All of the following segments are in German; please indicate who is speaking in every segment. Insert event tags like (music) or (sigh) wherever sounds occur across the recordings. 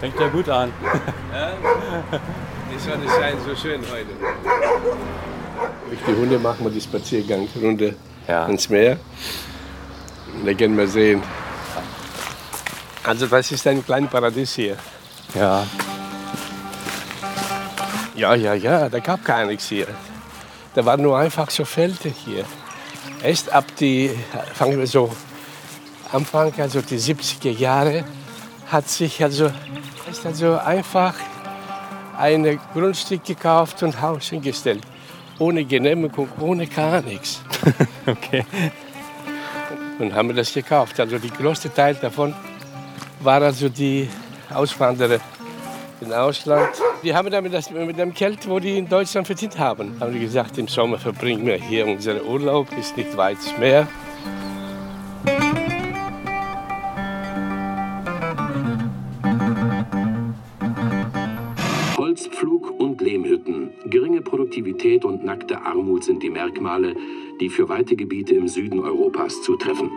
Speaker 1: Fängt ja gut an.
Speaker 2: Die Sonne scheint so schön heute. Mit den Hunden machen wir die Spaziergangrunde
Speaker 1: Ja.
Speaker 2: ins Meer. Da gehen wir sehen. Also das ist ein kleines Paradies hier.
Speaker 1: Ja.
Speaker 2: Ja, ja, ja, da gab gar nichts hier. Da waren nur einfach so Felder hier. Erst ab die, fangen wir so, Anfang, also die 70er Jahre, hat sich also, ist also einfach ein Grundstück gekauft und Haus hingestellt. Ohne Genehmigung, ohne gar nichts. (laughs)
Speaker 1: Okay.
Speaker 2: Und haben wir das gekauft. Also der größte Teil davon war also die Auswanderer im Ausland. Die haben damit das mit dem Geld, wo die in Deutschland verdient haben, haben die gesagt, im Sommer verbringen wir hier unseren Urlaub, ist nicht weit Meer.
Speaker 3: Holzpflug und Lehmhütten, geringe Produktivität und nackte Armut sind die Merkmale, die für weite Gebiete im Süden Europas zutreffen.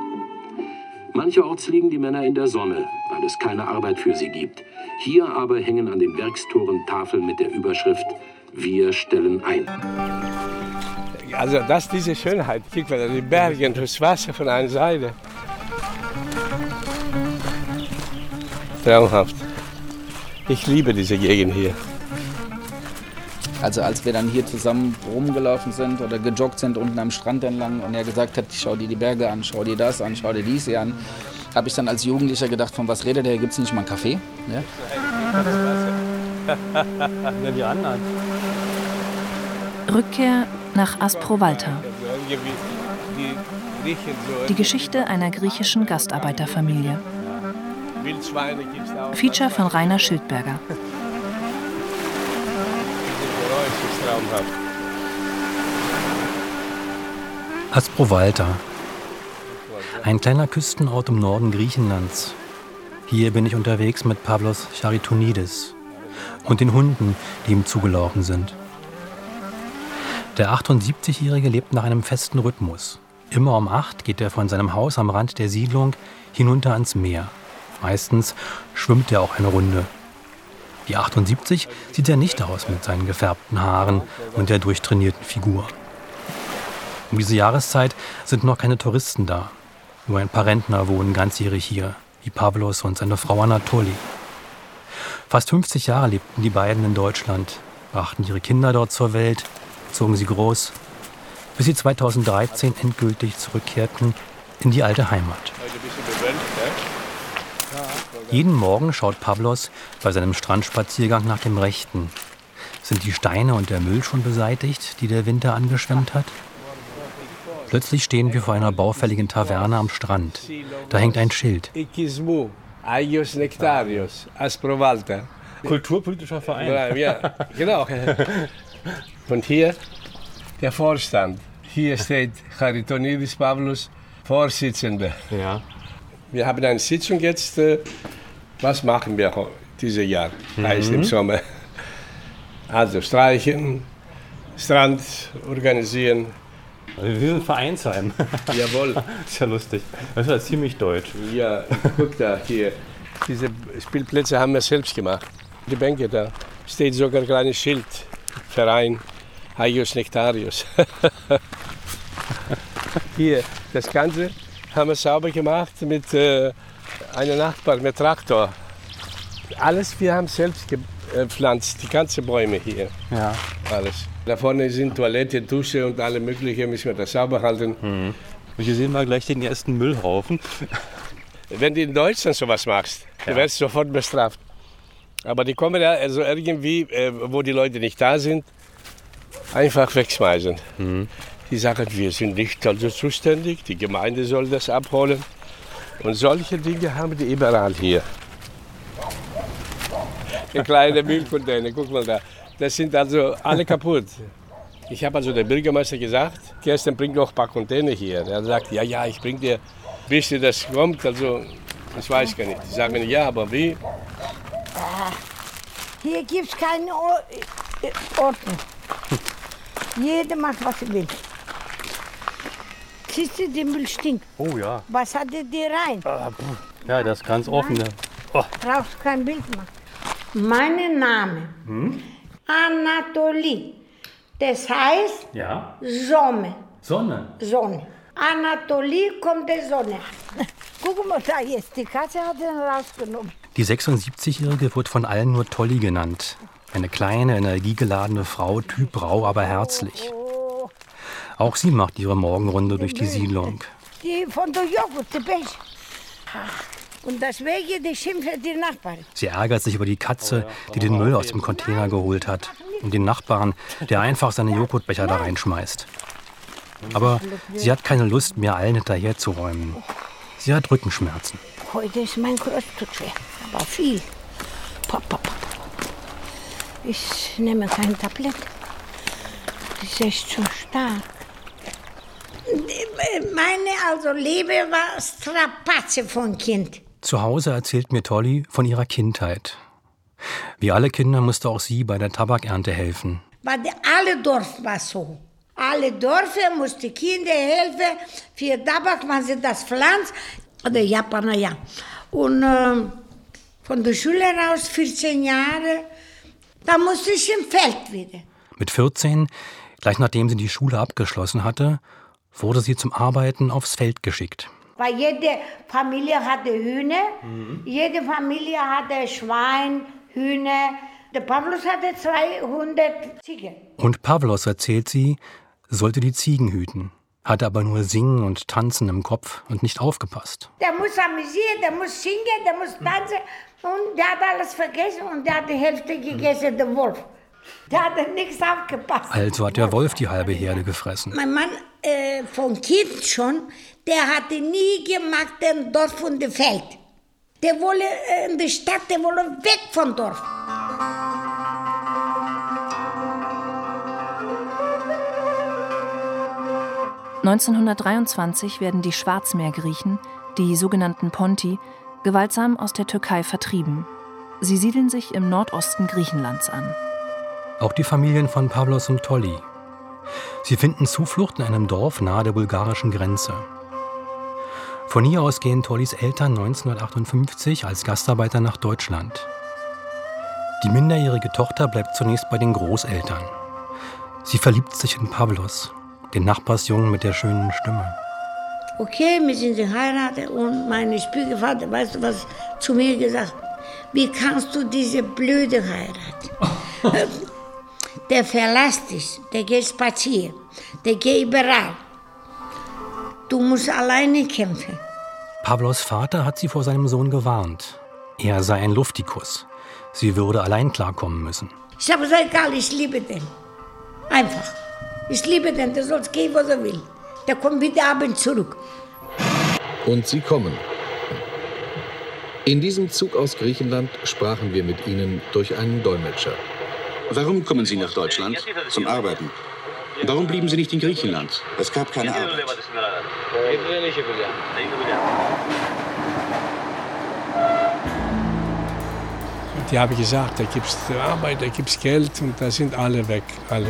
Speaker 3: Mancherorts liegen die Männer in der Sonne, weil es keine Arbeit für sie gibt. Hier aber hängen an den Werkstoren Tafeln mit der Überschrift Wir stellen ein.
Speaker 2: Also das diese Schönheit, die Berge und das Wasser von einer Seite. Traumhaft. Ich liebe diese Gegend hier.
Speaker 4: Also als wir dann hier zusammen rumgelaufen sind oder gejoggt sind unten am Strand entlang und er gesagt hat, schau dir die Berge an, schau dir das an, schau dir dies hier an, habe ich dann als Jugendlicher gedacht, von was redet der, gibt es nicht mal einen Kaffee? Ja? (laughs)
Speaker 1: Ja, die anderen.
Speaker 5: Rückkehr nach Asprovalta.
Speaker 2: Die
Speaker 5: Geschichte einer griechischen Gastarbeiterfamilie.
Speaker 2: Wildschweine gibt's auch.
Speaker 5: Feature von Rainer Schildberger. (laughs)
Speaker 2: Ist traumhaft.
Speaker 1: Asprovalta. Ein kleiner Küstenort im Norden Griechenlands. Hier bin ich unterwegs mit Pavlos Charitonidis und den Hunden, die ihm zugelaufen sind. Der 78-Jährige lebt nach einem festen Rhythmus. Immer um acht geht er von seinem Haus am Rand der Siedlung hinunter ans Meer. Meistens schwimmt er auch eine Runde. Wie 78 sieht er nicht aus mit seinen gefärbten Haaren und der durchtrainierten Figur. Um diese Jahreszeit sind noch keine Touristen da. Nur ein paar Rentner wohnen ganzjährig hier, wie Pavlos und seine Frau Anatoli. Fast 50 Jahre lebten die beiden in Deutschland, brachten ihre Kinder dort zur Welt, zogen sie groß, bis sie 2013 endgültig zurückkehrten in die alte Heimat.
Speaker 2: Heute ein bisschen bewölkt, ne?
Speaker 1: Jeden Morgen schaut Pavlos bei seinem Strandspaziergang nach dem Rechten. Sind die Steine und der Müll schon beseitigt, die der Winter angeschwemmt hat? Plötzlich stehen wir vor einer baufälligen Taverne am Strand. Da hängt ein Schild. Kulturpolitischer Verein.
Speaker 2: Ja, genau. (laughs) Und hier der Vorstand. Hier steht Charitonidis Pavlos, Vorsitzender.
Speaker 1: Ja.
Speaker 2: Wir haben eine Sitzung jetzt. äh, Was machen wir dieses Jahr? Heißt im Sommer. Also streichen, Strand organisieren.
Speaker 1: Wir sind Vereinsheim. (laughs)
Speaker 2: Jawohl.
Speaker 1: ist ja lustig. Das ist ja ziemlich deutsch.
Speaker 2: Ja, guck da hier. Diese Spielplätze haben wir selbst gemacht. Die Bänke da steht sogar ein kleines Schild. Verein Agios Nectarios. (laughs) hier, das Ganze haben wir sauber gemacht mit äh, einem Nachbar, mit Traktor. Alles wir haben selbst gepflanzt, die ganzen Bäume hier.
Speaker 1: Ja.
Speaker 2: Alles. Da vorne sind Toilette, Dusche und alle möglichen, müssen wir das sauber halten.
Speaker 1: Und hier sehen wir gleich den ersten Müllhaufen. (laughs)
Speaker 2: Wenn du in Deutschland sowas machst, du
Speaker 1: Ja.
Speaker 2: wirst sofort bestraft. Aber die kommen ja also irgendwie, äh, wo die Leute nicht da sind, einfach wegschmeißen. Die sagen, wir sind nicht also zuständig, die Gemeinde soll das abholen. Und solche Dinge haben die überall hier. Der kleine Müllcontainer, guck mal da. Das sind also alle kaputt. Ich habe also dem Bürgermeister gesagt, Kirsten bringt noch ein paar Container hier. Er sagt, ja, ja, ich bring dir, bis dir das kommt, also, das weiß ich gar nicht. Die sagen, ja, aber wie?
Speaker 6: Hier gibt es keine Ordnung. Jeder macht, was er will. Siehst du, der Müll stinkt.
Speaker 1: Oh ja.
Speaker 6: Was hat er dir rein?
Speaker 1: Ja, das ist ganz offen. Oh.
Speaker 6: Brauchst kein Bild machen. Mein Name,
Speaker 1: Hm?
Speaker 6: Anatolie. Das heißt
Speaker 1: Ja.
Speaker 6: Sonne.
Speaker 1: Sonne.
Speaker 6: Sonne. Anatolie kommt der Sonne. (laughs) Guck mal, da jetzt, die Katze hat ihn rausgenommen.
Speaker 1: Die 76-Jährige wird von allen nur Tolli genannt. Eine kleine, energiegeladene Frau, Typ rau, aber herzlich. Auch sie macht ihre Morgenrunde durch die Siedlung.
Speaker 6: Die von der Joghurt, die Beige. Und deswegen die schimpft die Nachbarin.
Speaker 1: Sie ärgert sich über die Katze, die den Müll aus dem Container geholt hat. Und den Nachbarn, der einfach seine Joghurtbecher da reinschmeißt. Aber sie hat keine Lust mehr, allen hinterherzuräumen. Sie hat Rückenschmerzen.
Speaker 6: Heute ist mein Kreuz tut weh, aber viel. Pop, pop, pop. Ich nehme kein Tablett. Das ist echt zu stark. Meine also Liebe war Strapaze von Kind.
Speaker 1: Zu Hause erzählt mir Tolly von ihrer Kindheit. Wie alle Kinder musste auch sie bei der Tabakernte helfen.
Speaker 6: Weil alle Dorf war so. Alle Dörfer mussten Kinder helfen für Tabak, wenn sie das pflanzt. Oder Japaner, ja. Und äh, von der Schule raus, 14 Jahre, da musste ich im Feld wieder.
Speaker 1: Mit 14, gleich nachdem sie die Schule abgeschlossen hatte, wurde sie zum Arbeiten aufs Feld geschickt.
Speaker 6: Weil jede Familie hatte Hühner, jede Familie hatte Schwein, Hühner. Der Pavlos hatte 200 Ziegen.
Speaker 1: Und Pavlos, erzählt sie, sollte die Ziegen hüten, hatte aber nur Singen und Tanzen im Kopf und nicht aufgepasst.
Speaker 6: Der muss amüsieren, der muss singen, der muss tanzen. Und der hat alles vergessen und der hat die Hälfte gegessen, der Wolf. Der hat nichts aufgepasst.
Speaker 1: Also hat der Wolf die halbe Herde gefressen.
Speaker 6: Mein Mann äh, von Kind schon, der hatte nie gemacht den Dorf und das Feld. Der wolle äh, in der Stadt, der wolle weg vom Dorf.
Speaker 5: – 1923 werden die Schwarzmeergriechen, die sogenannten Ponti, gewaltsam aus der Türkei vertrieben. Sie siedeln sich im Nordosten Griechenlands an.
Speaker 1: Auch die Familien von Pavlos und Tolly. Sie finden Zuflucht in einem Dorf nahe der bulgarischen Grenze. Von hier aus gehen Tollys Eltern 1958 als Gastarbeiter nach Deutschland. Die minderjährige Tochter bleibt zunächst bei den Großeltern. Sie verliebt sich in Pavlos, den Nachbarsjungen mit der schönen Stimme.
Speaker 6: Okay, wir sind geheiratet und mein Schwiegervater, weißt du, was zu mir gesagt hat? Wie kannst du diese blöde heiraten? (laughs) der verlässt dich, der geht spazieren, der geht überall. Du musst alleine kämpfen.
Speaker 1: Pavlos Vater hat sie vor seinem Sohn gewarnt. Er sei ein Luftikus. Sie würde allein klarkommen müssen.
Speaker 6: Ich habe gesagt, egal, ich liebe den. Einfach. Ich liebe den, der soll gehen, was er will. Der kommt wieder abends zurück.
Speaker 7: Und sie kommen. In diesem Zug aus Griechenland sprachen wir mit ihnen durch einen Dolmetscher.
Speaker 8: Warum kommen Sie nach Deutschland?
Speaker 9: Zum Arbeiten.
Speaker 8: Warum blieben Sie nicht in Griechenland?
Speaker 9: Es gab keine Arbeit.
Speaker 2: Die haben gesagt, da gibt es Arbeit, da gibt es Geld und da sind alle weg. Alle.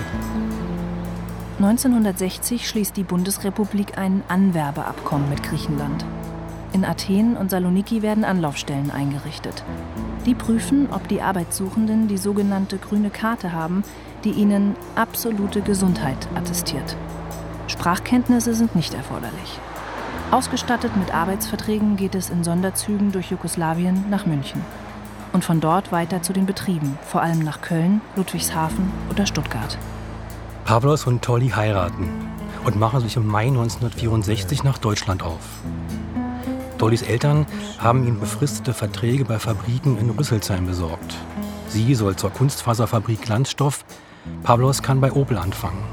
Speaker 5: 1960 schließt die Bundesrepublik ein Anwerbeabkommen mit Griechenland. In Athen und Saloniki werden Anlaufstellen eingerichtet. Die prüfen, ob die Arbeitssuchenden die sogenannte grüne Karte haben, die ihnen absolute Gesundheit attestiert. Sprachkenntnisse sind nicht erforderlich. Ausgestattet mit Arbeitsverträgen geht es in Sonderzügen durch Jugoslawien nach München. Und von dort weiter zu den Betrieben, vor allem nach Köln, Ludwigshafen oder Stuttgart.
Speaker 1: Pavlos und Tolly heiraten und machen sich im Mai 1964 nach Deutschland auf. Tollys Eltern haben ihnen befristete Verträge bei Fabriken in Rüsselsheim besorgt. Sie soll zur Kunstfaserfabrik Glanzstoff, Pavlos kann bei Opel anfangen.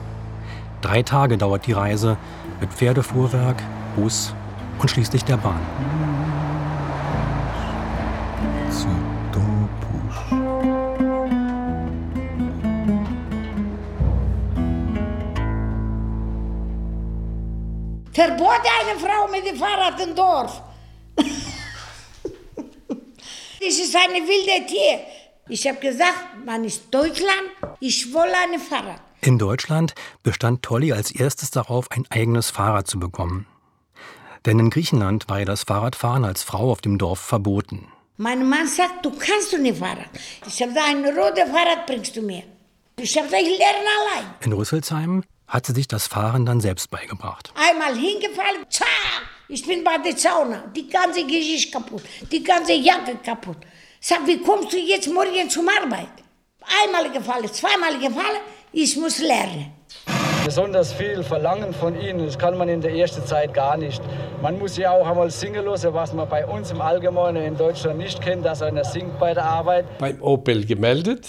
Speaker 1: Drei Tage dauert die Reise mit Pferdefuhrwerk, Bus und schließlich der Bahn.
Speaker 6: Verboten eine Frau mit dem Fahrrad im Dorf. Das ist ein wildes Tier. Ich habe gesagt, man ist Deutschland, ich will ein Fahrrad.
Speaker 1: In Deutschland bestand Tolly als erstes darauf, ein eigenes Fahrrad zu bekommen. Denn in Griechenland war ja das Fahrradfahren als Frau auf dem Dorf verboten.
Speaker 6: Mein Mann sagt, du kannst du nicht fahren. Ich habe gesagt, ein rotes Fahrrad bringst du mir. Ich habe gesagt, ich lerne allein.
Speaker 1: In Rüsselsheim hat sie sich das Fahren dann selbst beigebracht.
Speaker 6: Einmal hingefallen, zack, ich bin bei der Sauna. Die ganze Gesicht kaputt, die ganze Jacke kaputt. Sag, wie kommst du jetzt morgen zum Arbeit? Einmal gefallen, zweimal gefallen, ich muss lernen.
Speaker 9: Besonders viel verlangen von ihnen, das kann man in der ersten Zeit gar nicht. Man muss ja auch einmal singen lassen, was man bei uns im Allgemeinen in Deutschland nicht kennt, dass einer singt bei der Arbeit.
Speaker 2: Beim Opel gemeldet.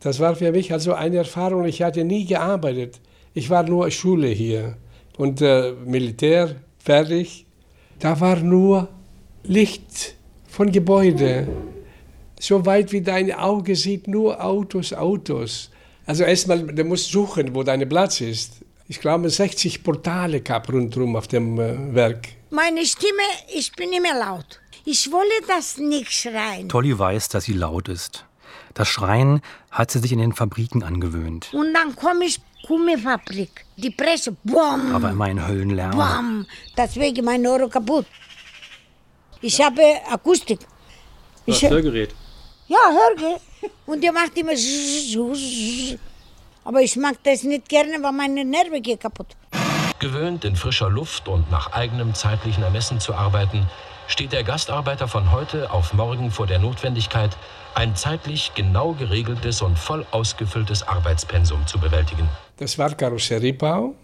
Speaker 2: Das war für mich also eine Erfahrung. Ich hatte nie gearbeitet. Ich war nur Schule hier und äh, Militär fertig. Da war nur Licht von Gebäude. So weit wie dein Auge sieht, nur Autos, Autos. Also erstmal, du musst suchen, wo dein Platz ist. Ich glaube, 60 Portale gab rundherum auf dem äh, Werk.
Speaker 6: Meine Stimme, ich bin immer laut. Ich wolle das nicht schreien.
Speaker 1: Tolly weiß, dass sie laut ist. Das Schreien hat sie sich in den Fabriken angewöhnt.
Speaker 6: Und dann komme ich Gummifabrik. Die Presse, bumm,
Speaker 1: Aber immer ein Höllenlärm.
Speaker 6: bumm. Deswegen mein Ohr kaputt. Ich habe Akustik. Ich,
Speaker 1: Hörgerät.
Speaker 6: ja, Hörge. Und der macht immer. Aber ich mag das nicht gerne, weil meine Nerven gehen kaputt.
Speaker 3: Gewöhnt, in frischer Luft und nach eigenem zeitlichen Ermessen zu arbeiten, steht der Gastarbeiter von heute auf morgen vor der Notwendigkeit, ein zeitlich genau geregeltes und voll ausgefülltes Arbeitspensum zu bewältigen.
Speaker 2: Das war Karosseriebau.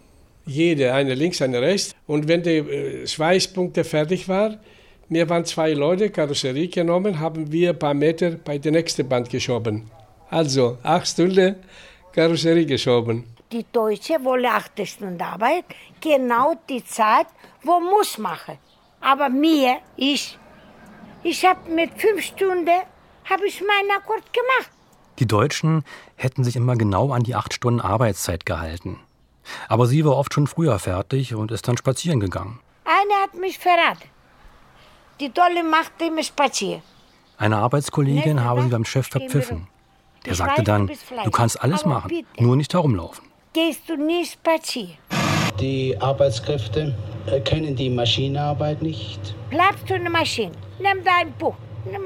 Speaker 2: Jede, eine links, eine rechts. Und wenn die äh, Schweißpunkte fertig waren, wir waren zwei Leute, Karosserie genommen, haben wir ein paar Meter bei der nächsten Band geschoben. Also acht Stunden Karosserie geschoben.
Speaker 6: Die Deutsche wollen acht Stunden Arbeit, genau die Zeit, wo muss machen. Aber mir, ich, ich habe mit fünf Stunden, habe ich meinen Akkord gemacht.
Speaker 1: Die Deutschen hätten sich immer genau an die acht Stunden Arbeitszeit gehalten. Aber sie war oft schon früher fertig und ist dann spazieren gegangen.
Speaker 6: Einer hat mich verraten. Die Tolle macht immer spazieren.
Speaker 1: Eine Arbeitskollegin habe sie beim Chef verpfiffen. Der
Speaker 6: Ich
Speaker 1: sagte
Speaker 6: weiß,
Speaker 1: dann,
Speaker 6: du
Speaker 1: kannst alles machen,
Speaker 6: bitte.
Speaker 1: nur nicht herumlaufen.
Speaker 6: Gehst du nicht spazieren?
Speaker 10: Die Arbeitskräfte äh, können die Maschinenarbeit nicht.
Speaker 6: Bleibst du in der Maschine, nimm dein Buch,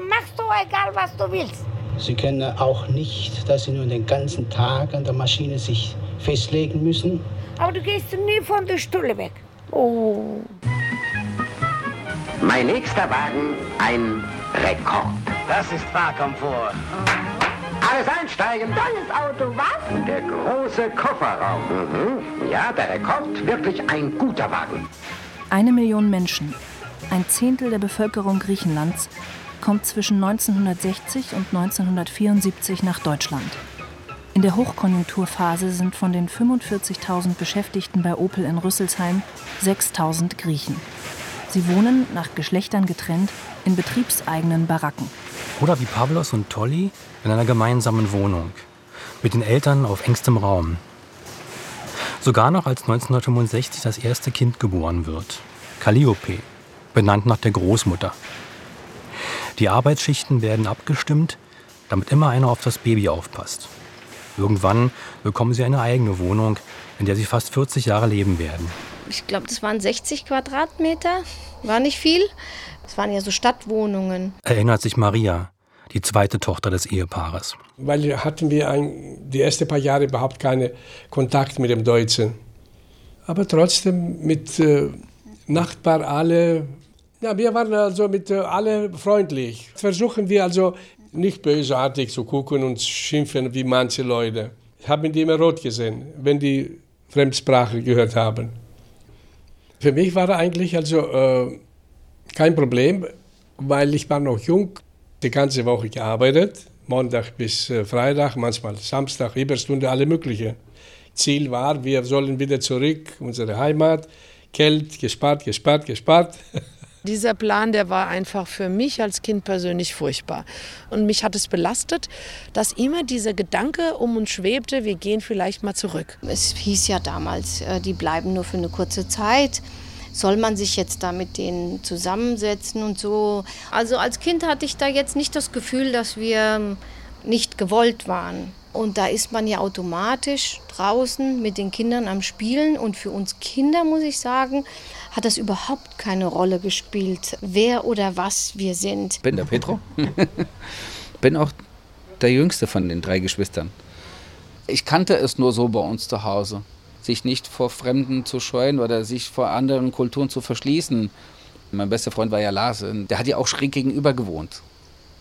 Speaker 6: machst du egal, was du willst.
Speaker 10: Sie können auch nicht, dass sie nur den ganzen Tag an der Maschine sich festlegen müssen.
Speaker 6: Aber du gehst nie von der Stulle weg. Oh.
Speaker 11: Mein nächster Wagen, ein Rekord.
Speaker 9: Das ist Fahrkomfort.
Speaker 11: Alles einsteigen,
Speaker 6: Tolles Auto, was?
Speaker 11: und der große Kofferraum. Mhm. Ja, der Rekord, wirklich ein guter Wagen.
Speaker 5: Eine Million Menschen, ein Zehntel der Bevölkerung Griechenlands, kommt zwischen 1960 und 1974 nach Deutschland. In der Hochkonjunkturphase sind von den 45.000 Beschäftigten bei Opel in Rüsselsheim 6.000 Griechen. Sie wohnen, nach Geschlechtern getrennt, in betriebseigenen Baracken.
Speaker 1: Oder wie Pavlos und Tolly in einer gemeinsamen Wohnung. Mit den Eltern auf engstem Raum. Sogar noch als 1965 das erste Kind geboren wird. Calliope, benannt nach der Großmutter. Die Arbeitsschichten werden abgestimmt, damit immer einer auf das Baby aufpasst. Irgendwann bekommen sie eine eigene Wohnung, in der sie fast 40 Jahre leben werden.
Speaker 12: Ich glaube, das waren 60 Quadratmeter. War nicht viel. Das waren ja so Stadtwohnungen.
Speaker 1: Erinnert sich Maria, die zweite Tochter des Ehepaares.
Speaker 2: Weil hatten wir ein, die ersten paar Jahre überhaupt keinen Kontakt mit dem Deutschen. Aber trotzdem mit äh, Nachbar alle, ja, wir waren also mit äh, alle freundlich. Versuchen wir also nicht bösartig zu gucken und schimpfen wie manche Leute. Ich habe die immer rot gesehen, wenn die Fremdsprache gehört haben. Für mich war eigentlich also äh, kein Problem, weil ich war noch jung, die ganze Woche gearbeitet, Montag bis äh, Freitag, manchmal Samstag, Überstunde, alle mögliche. Ziel war, wir sollen wieder zurück, unsere Heimat, Geld gespart, gespart, gespart. (laughs)
Speaker 13: Dieser Plan, der war einfach für mich als Kind persönlich furchtbar. Und mich hat es belastet, dass immer dieser Gedanke um uns schwebte, wir gehen vielleicht mal zurück.
Speaker 12: Es hieß ja damals, äh, die bleiben nur für eine kurze Zeit. Soll man sich jetzt da mit denen zusammensetzen und so? Also als Kind hatte ich da jetzt nicht das Gefühl, dass wir ähm, gewollt waren. Und da ist man ja automatisch draußen mit den Kindern am Spielen. Und für uns Kinder, muss ich sagen, hat das überhaupt keine Rolle gespielt, wer oder was wir sind.
Speaker 4: Bin der Petro. (laughs) Bin auch der jüngste von den drei Geschwistern. Ich kannte es nur so bei uns zu Hause. Sich nicht vor Fremden zu scheuen oder sich vor anderen Kulturen zu verschließen. Mein bester Freund war ja Lars, der hat ja auch schräg gegenüber gewohnt.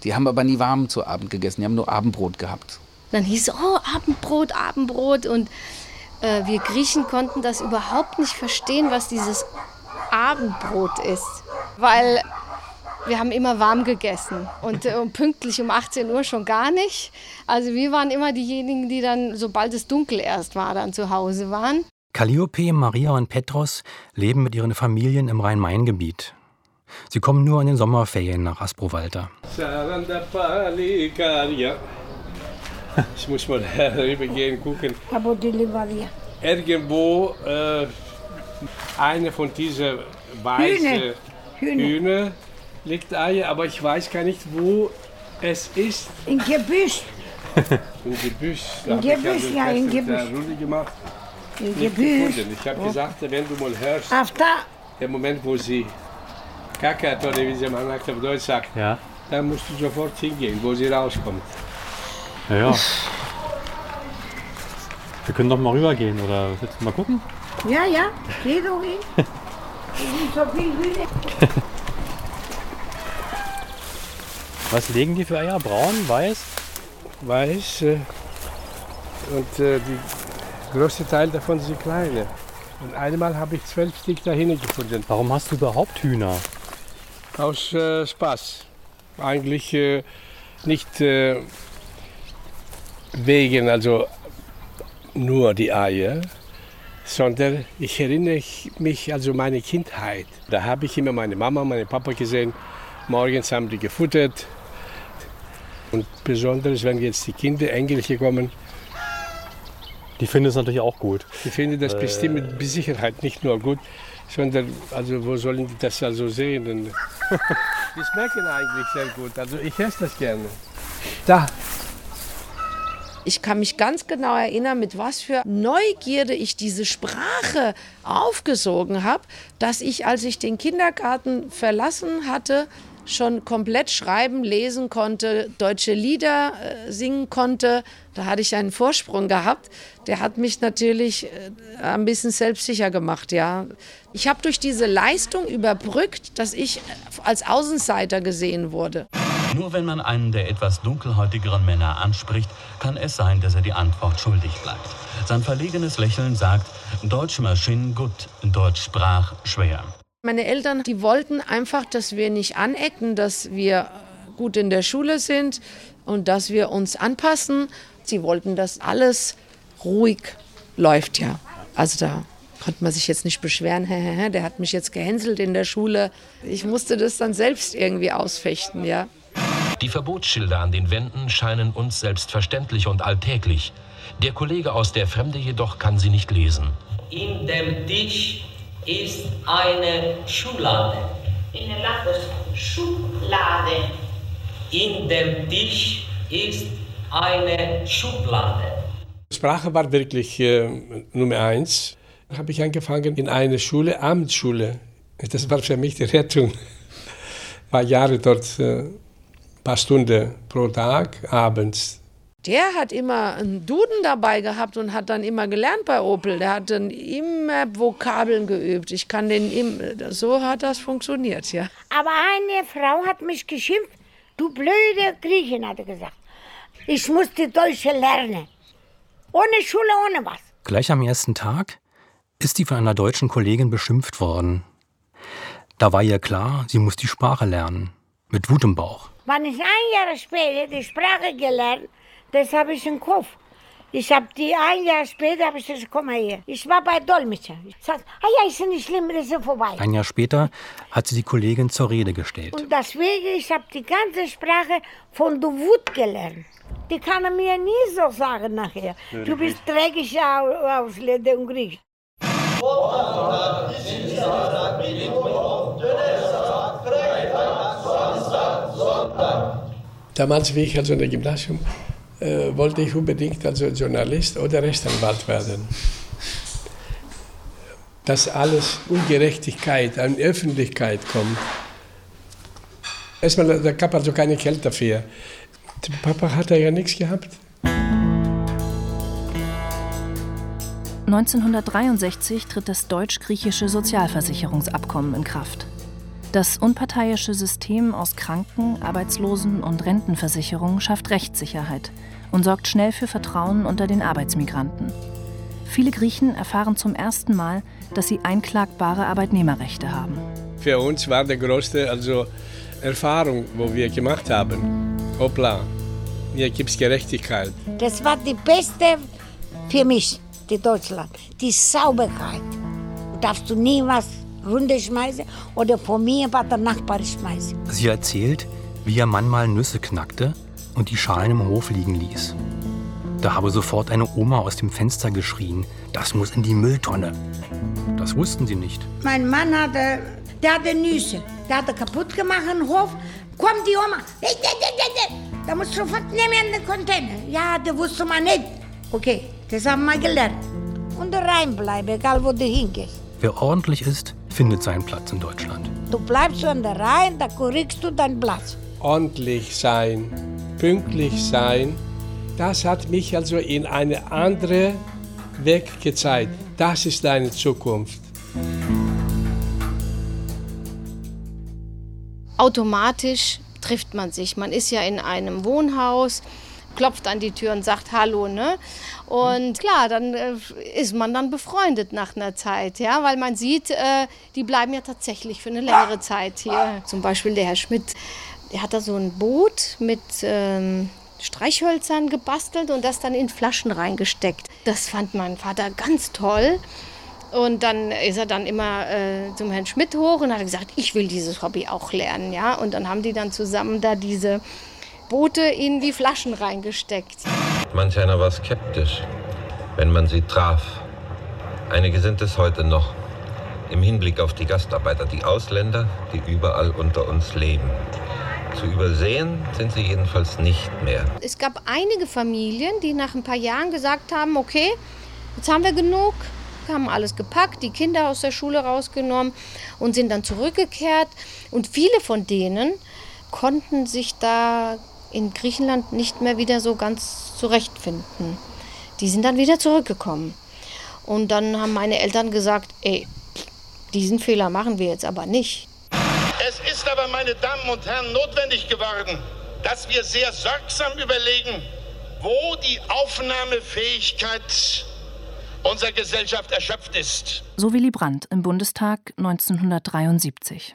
Speaker 4: Die haben aber nie warm zu Abend gegessen, die haben nur Abendbrot gehabt.
Speaker 12: Dann hieß es, oh, Abendbrot, Abendbrot. Und äh, wir Griechen konnten das überhaupt nicht verstehen, was dieses Abendbrot ist. Weil wir haben immer warm gegessen und äh, pünktlich um 18 Uhr schon gar nicht. Also wir waren immer diejenigen, die dann, sobald es dunkel erst war, dann zu Hause waren.
Speaker 1: Calliope, Maria und Petros leben mit ihren Familien im Rhein-Main-Gebiet. Sie kommen nur in den Sommerferien nach Aspro-Walter.
Speaker 2: Ich muss mal (laughs) rübergehen, gucken. Irgendwo äh, eine von diesen weißen
Speaker 6: Hühner.
Speaker 2: Liegt Eier, aber ich weiß gar nicht, wo es ist.
Speaker 6: In Gebüsch.
Speaker 2: Im Gebüsch. Ich
Speaker 6: Gebüsch,
Speaker 2: also
Speaker 6: ja, in
Speaker 2: gestern
Speaker 6: Gebüsch.
Speaker 2: eine Runde gemacht.
Speaker 6: In
Speaker 2: Nicht
Speaker 6: Gebüsch.
Speaker 2: Ich habe
Speaker 6: Oh.
Speaker 2: gesagt, wenn du mal hörst,
Speaker 6: Auf da.
Speaker 2: der Moment, wo sie kackert oder wie sie man auf Deutsch sagt,
Speaker 1: Ja.
Speaker 2: dann musst du sofort hingehen, wo sie rauskommt.
Speaker 1: Ja, ja. Wir können doch mal rübergehen, oder willst du mal gucken?
Speaker 6: Ja, ja, geh doch hin. Es sind so viele Hühner.
Speaker 1: Was legen die für Eier? Braun, weiß?
Speaker 2: Weiß. Äh, und äh, die größte Teil davon sind kleine. Und einmal habe ich zwölf Stück dahin gefunden.
Speaker 1: Warum hast du überhaupt Hühner?
Speaker 2: Aus äh, Spaß. Eigentlich äh, nicht äh, wegen, also nur die Eier, sondern ich erinnere mich also meine Kindheit. Da habe ich immer meine Mama, meinen Papa gesehen. Morgens haben die gefuttert. Und besonders, wenn jetzt die Kinder, Engelchen kommen,
Speaker 1: Die finden es natürlich auch gut.
Speaker 2: die finden das
Speaker 1: Äh.
Speaker 2: bestimmt mit Sicherheit nicht nur gut, sondern also wo sollen die das also sehen? (laughs) Die schmecken eigentlich sehr gut. Also ich esse das gerne. Da,
Speaker 13: Ich kann mich ganz genau erinnern, mit was für Neugierde ich diese Sprache aufgesogen habe, dass ich, als ich den Kindergarten verlassen hatte, schon komplett schreiben, lesen konnte, deutsche Lieder äh, singen konnte. Da hatte ich einen Vorsprung gehabt. Der hat mich natürlich äh, ein bisschen selbstsicher gemacht, ja. Ich habe durch diese Leistung überbrückt, dass ich als Außenseiter gesehen wurde.
Speaker 14: Nur wenn man einen der etwas dunkelhäutigeren Männer anspricht, kann es sein, dass er die Antwort schuldig bleibt. Sein verlegenes Lächeln sagt, Deutsch Maschinen gut, Deutsch Sprach schwer.
Speaker 13: Meine Eltern, die wollten einfach, dass wir nicht anecken, dass wir gut in der Schule sind und dass wir uns anpassen. Sie wollten, dass alles ruhig läuft, ja. Also da konnte man sich jetzt nicht beschweren, (laughs) der hat mich jetzt gehänselt in der Schule. Ich musste das dann selbst irgendwie ausfechten, ja.
Speaker 3: Die Verbotsschilder an den Wänden scheinen uns selbstverständlich und alltäglich. Der Kollege aus der Fremde jedoch kann sie nicht lesen.
Speaker 15: In dem Tisch ist eine Schublade.
Speaker 16: In der Schublade.
Speaker 15: In dem Tisch ist eine Schublade.
Speaker 2: Sprache war wirklich äh, Nummer eins. Da habe ich angefangen in einer Schule, Abendschule. Das war für mich die Rettung. War Jahre dort, äh, paar Stunden pro Tag, abends.
Speaker 13: Der hat immer einen Duden dabei gehabt und hat dann immer gelernt bei Opel. Der hat dann immer Vokabeln geübt. Ich kann den im, so hat das funktioniert, ja.
Speaker 6: Aber eine Frau hat mich geschimpft, du blöde Griechin, hat er gesagt. Ich musste Deutsche lernen. Ohne Schule, ohne was.
Speaker 1: Gleich am ersten Tag ist sie von einer deutschen Kollegin beschimpft worden. Da war ihr klar, sie muss die Sprache lernen. Mit Wut im Bauch.
Speaker 6: Wenn ich ein Jahr später die Sprache gelernt, das habe ich im Kopf. Ich habe die ein Jahr später, habe ich gesagt, komm mal her. Ich war bei Dolmetscher. Ich sag, ah ja, ist ja nicht schlimm, das ist vorbei.
Speaker 1: Ein Jahr später hat sie die Kollegin zur Rede gestellt.
Speaker 6: Und deswegen, ich habe die ganze Sprache von der Wut gelernt. Die kann er mir nie so sagen nachher.
Speaker 1: Nö,
Speaker 6: Du bist dreckig aus Ausländer und Griech.
Speaker 2: Damals, wie ich also in der Gymnasium äh, wollte ich unbedingt also Journalist oder Rechtsanwalt werden. Dass alles Ungerechtigkeit an Öffentlichkeit kommt. Erstmal, da gab also keine Geld dafür. Der Papa hatte ja nichts gehabt.
Speaker 5: 1963 tritt das deutsch-griechische Sozialversicherungsabkommen in Kraft. Das unparteiische System aus Kranken-, Arbeitslosen- und Rentenversicherung schafft Rechtssicherheit und sorgt schnell für Vertrauen unter den Arbeitsmigranten. Viele Griechen erfahren zum ersten Mal, dass sie einklagbare Arbeitnehmerrechte haben.
Speaker 2: Für uns war die größte also Erfahrung, wo wir gemacht haben. Hoppla, hier gibt es Gerechtigkeit.
Speaker 6: Das war die beste für mich, die Deutschland. Die Sauberkeit. Darfst du nie was runterschmeißen oder von mir bei der Nachbar schmeißen.
Speaker 1: Sie erzählt, wie ihr Mann mal Nüsse knackte und die Schalen im Hof liegen ließ. Da habe sofort eine Oma aus dem Fenster geschrien, das muss in die Mülltonne. Das wussten sie nicht.
Speaker 6: Mein Mann hatte, der hatte Nüsse. Der hatte kaputt gemacht im Hof. Kommt die Oma. Da muss sofort nehmen in den Container. Ja, das wusste man nicht. Okay, das haben wir gelernt. Und reinbleiben, egal wo du hingehst.
Speaker 1: Wer ordentlich ist, findet seinen Platz in Deutschland.
Speaker 6: Du bleibst an der Reihe, da kriegst du deinen Platz.
Speaker 2: Ordentlich sein, pünktlich sein, das hat mich also in eine andere Weg gezeigt. Das ist deine Zukunft.
Speaker 12: Automatisch trifft man sich. Man ist ja in einem Wohnhaus, klopft an die Tür und sagt Hallo, ne? Und klar, dann äh, ist man dann befreundet nach einer Zeit, ja, weil man sieht, äh, die bleiben ja tatsächlich für eine längere Zeit hier. Zum Beispiel der Herr Schmidt, der hat da so ein Boot mit ähm, Streichhölzern gebastelt und das dann in Flaschen reingesteckt. Das fand mein Vater ganz toll. Und dann ist er dann immer äh, zum Herrn Schmidt hoch und hat gesagt, ich will dieses Hobby auch lernen, ja. Und dann haben die dann zusammen da diese Boote in die Flaschen reingesteckt.
Speaker 17: Manch einer war skeptisch, wenn man sie traf. Einige sind es heute noch. Im Hinblick auf die Gastarbeiter, die Ausländer, die überall unter uns leben. Zu übersehen sind sie jedenfalls nicht mehr.
Speaker 12: Es gab einige Familien, die nach ein paar Jahren gesagt haben, okay, jetzt haben wir genug, haben alles gepackt, die Kinder aus der Schule rausgenommen und sind dann zurückgekehrt. Und viele von denen konnten sich da in Griechenland nicht mehr wieder so ganz zurechtfinden. Die sind dann wieder zurückgekommen. Und dann haben meine Eltern gesagt, ey, diesen Fehler machen wir jetzt aber nicht.
Speaker 18: Es ist aber, meine Damen und Herren, notwendig geworden, dass wir sehr sorgsam überlegen, wo die Aufnahmefähigkeit unserer Gesellschaft erschöpft ist.
Speaker 5: So Willy Brandt im Bundestag 1973.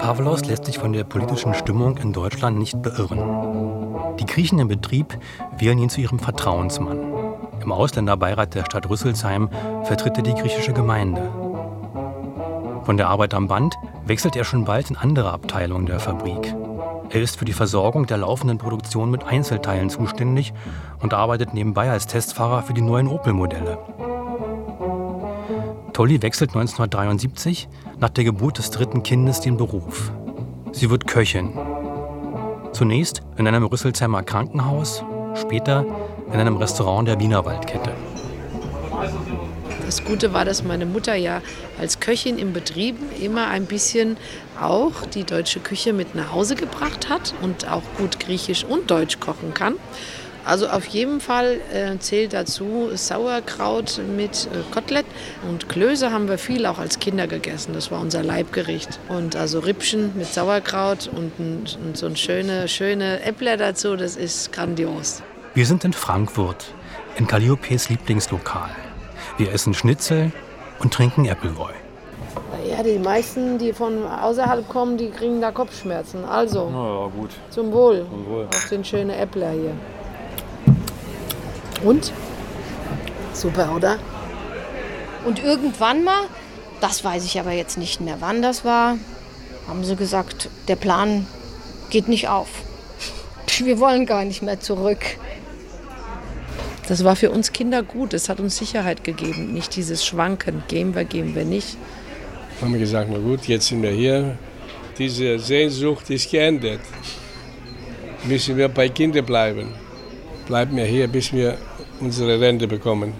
Speaker 1: Pavlos lässt sich von der politischen Stimmung in Deutschland nicht beirren. Die Griechen im Betrieb wählen ihn zu ihrem Vertrauensmann. Im Ausländerbeirat der Stadt Rüsselsheim vertritt er die griechische Gemeinde. Von der Arbeit am Band wechselt er schon bald in andere Abteilungen der Fabrik. Er ist für die Versorgung der laufenden Produktion mit Einzelteilen zuständig und arbeitet nebenbei als Testfahrer für die neuen Opel-Modelle. Tolly wechselt 1973 nach der Geburt des dritten Kindes den Beruf. Sie wird Köchin. Zunächst in einem Rüsselsheimer Krankenhaus, später in einem Restaurant der Wienerwaldkette.
Speaker 13: Das Gute war, dass meine Mutter ja als Köchin im Betrieb immer ein bisschen auch die deutsche Küche mit nach Hause gebracht hat und auch gut griechisch und deutsch kochen kann. Also auf jeden Fall äh, zählt dazu Sauerkraut mit äh, Kotelett und Klöße haben wir viel auch als Kinder gegessen. Das war unser Leibgericht. Und also Rippchen mit Sauerkraut und, ein, und so ein schöne, schöne Äppler dazu, das ist grandios.
Speaker 1: Wir sind in Frankfurt, in Calliopes Lieblingslokal. Wir essen Schnitzel und trinken Appleboy.
Speaker 13: Ja, die meisten, die von außerhalb kommen, die kriegen da Kopfschmerzen. Also,
Speaker 1: Na ja, gut.
Speaker 13: zum Wohl.
Speaker 1: Zum Wohl.
Speaker 13: Auf den schönen Äppler hier. Und? Super, oder?
Speaker 12: Und irgendwann mal, das weiß ich aber jetzt nicht mehr, wann das war, haben sie gesagt, der Plan geht nicht auf. (laughs) Wir wollen gar nicht mehr zurück.
Speaker 13: Das war für uns Kinder gut. Es hat uns Sicherheit gegeben. Nicht dieses Schwanken. Gehen wir, gehen wir nicht.
Speaker 2: Haben wir gesagt, na gut, jetzt sind wir hier. Diese Sehnsucht ist geändert. Müssen wir bei Kindern bleiben. bleiben wir hier, bis wir unsere Rente bekommen.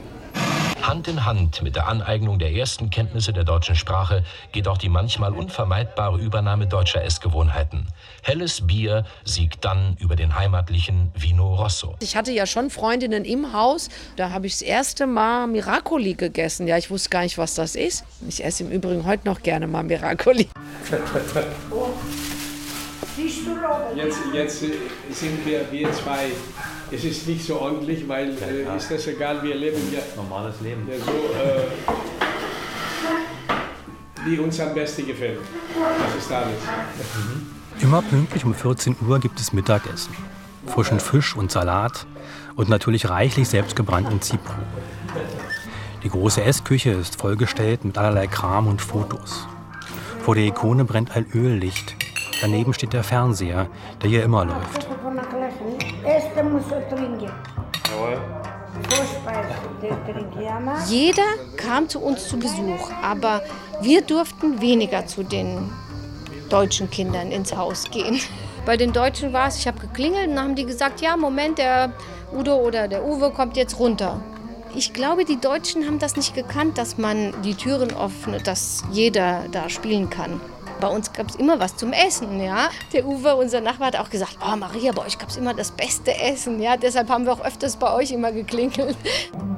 Speaker 3: Hand in Hand mit der Aneignung der ersten Kenntnisse der deutschen Sprache geht auch die manchmal unvermeidbare Übernahme deutscher Essgewohnheiten. Helles Bier siegt dann über den heimatlichen Vino Rosso.
Speaker 13: Ich hatte ja schon Freundinnen im Haus. Da habe ich das erste Mal Miracoli gegessen. Ja, ich wusste gar nicht, was das ist. Ich esse im Übrigen heute noch gerne mal Miracoli.
Speaker 2: Jetzt, jetzt sind wir, wir zwei. Es ist nicht so ordentlich, weil äh, ist das egal, wir leben ja
Speaker 1: Normales Leben.
Speaker 2: ja, so, äh, wie uns am besten gefällt. Das ist alles.
Speaker 1: Immer pünktlich um 14 Uhr gibt es Mittagessen. Frischen Fisch und Salat und natürlich reichlich selbstgebrannten Zipro. Die große Essküche ist vollgestellt mit allerlei Kram und Fotos. Vor der Ikone brennt ein Öllicht. Daneben steht der Fernseher, der hier immer läuft.
Speaker 12: Jeder kam zu uns zu Besuch, aber wir durften weniger zu den deutschen Kindern ins Haus gehen. Bei den Deutschen war es, ich habe geklingelt und dann haben die gesagt, ja, Moment, der Udo oder der Uwe kommt jetzt runter. Ich glaube, die Deutschen haben das nicht gekannt, dass man die Türen öffnet, dass jeder da spielen kann. Bei uns gab es immer was zum Essen, ja. Der Uwe, unser Nachbar, hat auch gesagt, oh Maria, bei euch gab es immer das beste Essen, ja. Deshalb haben wir auch öfters bei euch immer geklingelt.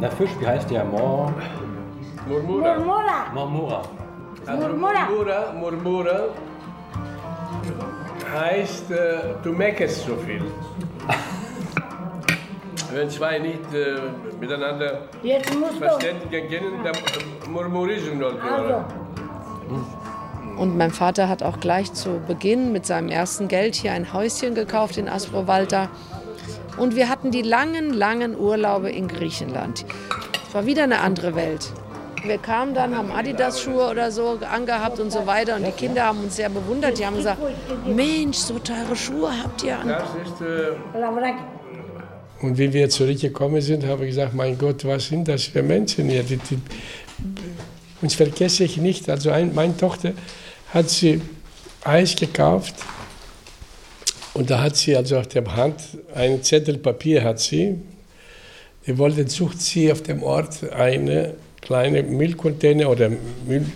Speaker 1: Der Fisch, wie heißt der? Mor
Speaker 2: Murmura.
Speaker 6: Murmura.
Speaker 1: Marmora.
Speaker 2: Also
Speaker 6: Murmura.
Speaker 2: Murmura, Murmura heißt, äh, du meckerst so viel. (laughs) Wenn zwei nicht äh, miteinander verständigen können, dann murmurischen Leute.
Speaker 6: Also,
Speaker 13: Und mein Vater hat auch gleich zu Beginn mit seinem ersten Geld hier ein Häuschen gekauft in Aspro-Valta. Und wir hatten die langen, langen Urlaube in Griechenland. Es war wieder eine andere Welt. Wir kamen dann, haben Adidas-Schuhe oder so angehabt und so weiter. Und die Kinder haben uns sehr bewundert. Die haben gesagt, Mensch, so teure Schuhe habt ihr an.
Speaker 2: Äh. Und wie wir zurückgekommen sind, habe ich gesagt, mein Gott, was sind das für Menschen hier? Die, die, uns vergesse ich nicht. Also ein, meine Tochter hat sie Eis gekauft und da hat sie also auf der Hand einen Zettel Papier hat sie. Die wollte, sucht sie auf dem Ort eine kleine Müllcontainer oder Müll.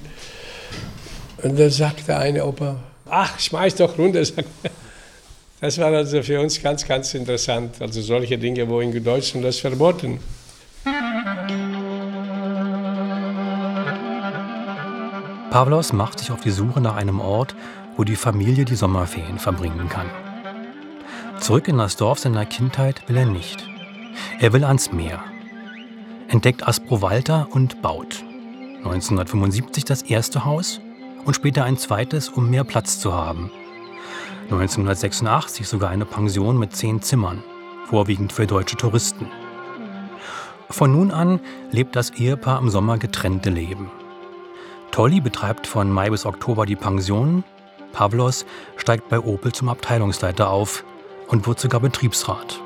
Speaker 2: Und da sagte eine Opa, ach, schmeiß doch runter. (laughs) er. Das war also für uns ganz, ganz interessant. Also solche Dinge, wo in Deutschland das verboten.
Speaker 1: Pavlos macht sich auf die Suche nach einem Ort, wo die Familie die Sommerferien verbringen kann. Zurück in das Dorf seiner Kindheit will er nicht. Er will ans Meer. Entdeckt Aspro-Valta und baut. 1975 das erste Haus und später ein zweites, um mehr Platz zu haben. 1986 sogar eine Pension mit zehn Zimmern, vorwiegend für deutsche Touristen. Von nun an lebt das Ehepaar im Sommer getrennte Leben. Tolly betreibt von Mai bis Oktober die Pension, Pavlos steigt bei Opel zum Abteilungsleiter auf und wird sogar Betriebsrat.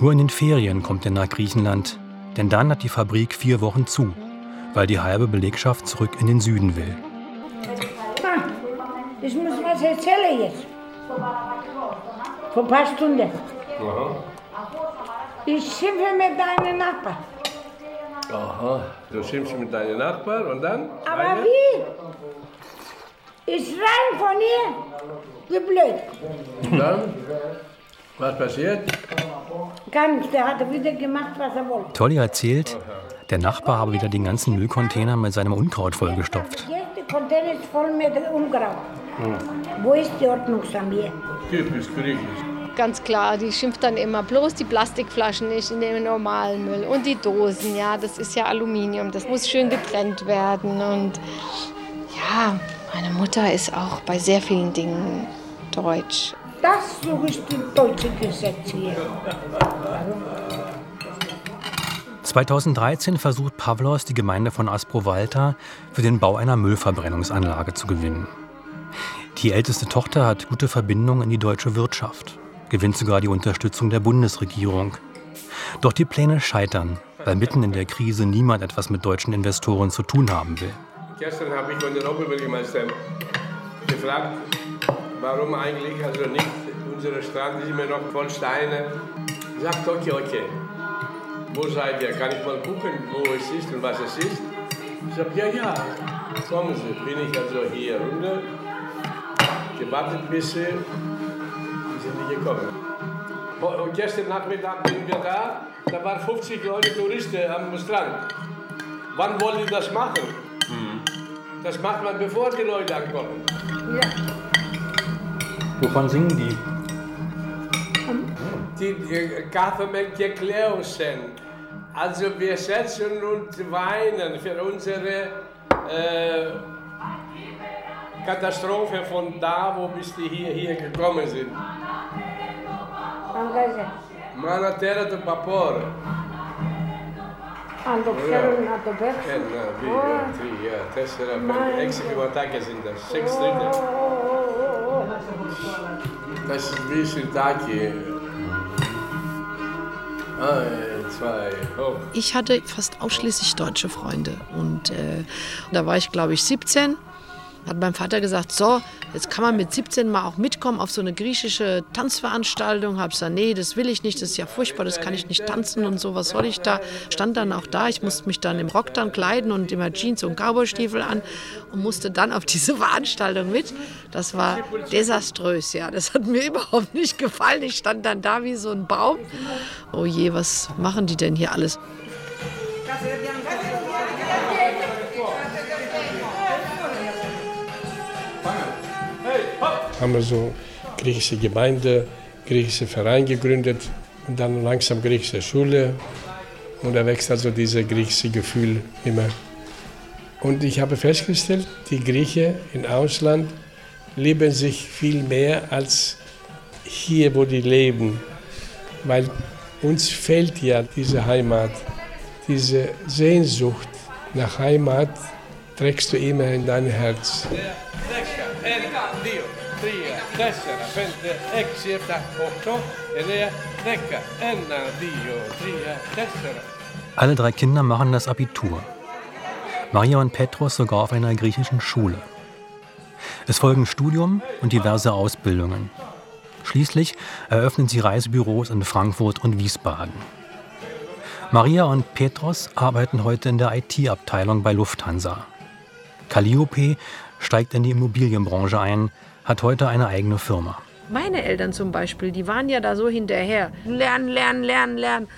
Speaker 1: Nur in den Ferien kommt er nach Griechenland, denn dann hat die Fabrik vier Wochen zu, weil die halbe Belegschaft zurück in den Süden will.
Speaker 6: Ich muss was erzählen jetzt. Vor ein paar Stunden. Ich schimpfe mit deinem Nachbarn.
Speaker 2: Aha, du schimpfst mit deinem Nachbarn und dann?
Speaker 6: Aber
Speaker 2: Weiter?
Speaker 6: wie? Ich rein von ihr. Wie blöd.
Speaker 2: Und dann? Was passiert?
Speaker 6: Gar nichts. Der hat wieder gemacht, was er wollte.
Speaker 1: Tolly erzählt, der Nachbar habe wieder den ganzen Müllcontainer mit seinem Unkraut vollgestopft.
Speaker 6: Der Container ist voll mit Unkraut. Wo ist die Ordnungsamt?
Speaker 2: Typisch griechisch.
Speaker 12: Ganz klar, die schimpft dann immer bloß die Plastikflaschen nicht in den normalen Müll und die Dosen, ja, das ist ja Aluminium, das muss schön getrennt werden und ja, meine Mutter ist auch bei sehr vielen Dingen deutsch.
Speaker 6: Das suche ich die deutsche Gesetze hier.
Speaker 1: 2013 versucht Pavlos die Gemeinde von Aspro-Valta für den Bau einer Müllverbrennungsanlage zu gewinnen. Die älteste Tochter hat gute Verbindungen in die deutsche Wirtschaft, gewinnt sogar die Unterstützung der Bundesregierung. Doch die Pläne scheitern, weil mitten in der Krise niemand etwas mit deutschen Investoren zu tun haben will.
Speaker 2: Gestern habe ich den Oberbürgermeister gefragt, warum eigentlich also nicht unsere Strand ist immer noch voll Steine. Sagt, okay, okay. Wo seid ihr? Kann ich mal gucken, wo es ist und was es ist? Ich sag, ja, ja, kommen Sie. Bin ich also hier runter, gewartet ein bisschen, sind nicht gekommen. Und gestern Nachmittag sind wir da, da waren 50 Leute Touristen am Strand. Wann wollen die das machen? Das macht man, bevor die Leute ankommen.
Speaker 6: Ja.
Speaker 1: Wovon singen die?
Speaker 2: Die äh, Government Erklärungen. Also wir setzen und weinen für unsere äh, Katastrophe von da, wo bis die hier, hier gekommen sind.
Speaker 6: Angasa.
Speaker 2: Mana terra do vapor.
Speaker 6: Ando ξέρω να το παίξω.
Speaker 2: Ένα, δύο, τρία, τέσσερα, πέντε, έξι κυματάκια sind das. Sechs Drittel. Das ist wie Shiitake. Ein, zwei, hoch.
Speaker 13: Ich hatte fast ausschließlich deutsche Freunde. Und äh, da war ich, glaube ich, 17. hat mein Vater gesagt, so, jetzt kann man mit 17 mal auch mitkommen auf so eine griechische Tanzveranstaltung. Hab gesagt, nee, das will ich nicht, das ist ja furchtbar, das kann ich nicht tanzen und so, was soll ich da? Stand dann auch da, ich musste mich dann im Rock dann kleiden und immer Jeans und Cowboystiefel an und musste dann auf diese (laughs) Veranstaltung mit. Das war desaströs, ja, das hat mir (laughs) überhaupt nicht gefallen. Ich stand dann da wie so ein Baum. Oh je, was machen die denn hier alles?
Speaker 2: Haben wir so griechische Gemeinde, griechische Verein gegründet und dann langsam griechische Schule. Und da wächst also dieses griechische Gefühl immer. Und ich habe festgestellt, die Griechen im Ausland lieben sich viel mehr als hier, wo die leben. Weil uns fehlt ja diese Heimat, diese Sehnsucht nach Heimat trägst du immer in dein Herz.
Speaker 1: Alle drei Kinder machen das Abitur. Maria und Petros sogar auf einer griechischen Schule. Es folgen Studium und diverse Ausbildungen. Schließlich eröffnen sie Reisebüros in Frankfurt und Wiesbaden. Maria und Petros arbeiten heute in der IT-Abteilung bei Lufthansa. Calliope steigt in die Immobilienbranche ein, hat heute eine eigene Firma.
Speaker 13: Meine Eltern zum Beispiel, die waren ja da so hinterher. Lernen, lernen, lernen, lernen.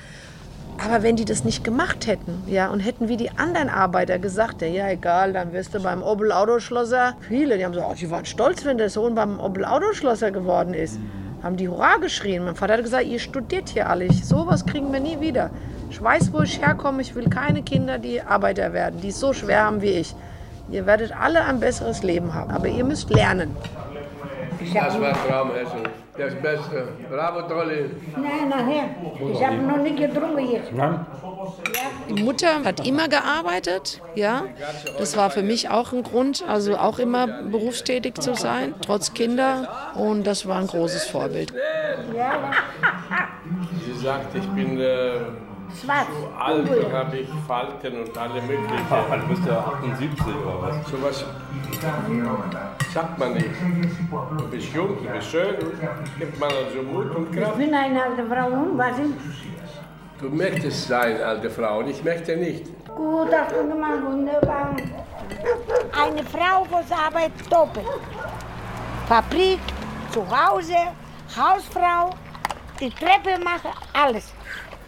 Speaker 13: Aber wenn die das nicht gemacht hätten, ja, und hätten wie die anderen Arbeiter gesagt, ja, egal, dann wirst du beim Opel Autoschlosser. Viele, die haben gesagt, oh, die waren stolz, wenn der Sohn beim Opel Autoschlosser geworden ist. Haben die Hurra geschrien. Mein Vater hat gesagt, ihr studiert hier alle. Sowas kriegen wir nie wieder. Ich weiß, wo ich herkomme. Ich will keine Kinder, die Arbeiter werden, die es so schwer haben wie ich. Ihr werdet alle ein besseres Leben haben, aber ihr müsst lernen.
Speaker 2: Das war Traumessen. Das Beste. Bravo, Tolli.
Speaker 6: Nein, nachher. Ich habe noch nicht getrunken jetzt.
Speaker 13: Die Mutter hat immer gearbeitet, ja. Das war für mich auch ein Grund, also auch immer berufstätig zu sein, trotz Kinder. Und das war ein großes Vorbild.
Speaker 2: Sie sagt, ich bin äh,
Speaker 6: Schwarz.
Speaker 2: zu alt und habe ich Falten und alle möglichen.
Speaker 19: Du bist ja 78 oder was?
Speaker 2: Sowas sagt man nicht. Du bist jung, du bist schön, gibt man also Mut und
Speaker 6: Ich
Speaker 2: Kraft.
Speaker 6: bin eine alte Frau und was ist?
Speaker 2: Du möchtest sein, alte Frau, und ich möchte nicht.
Speaker 6: Gut, hast du gemacht, wunderbar. Eine Frau, die arbeitet doppelt. Fabrik, zu Hause, Hausfrau, die Treppe machen, alles.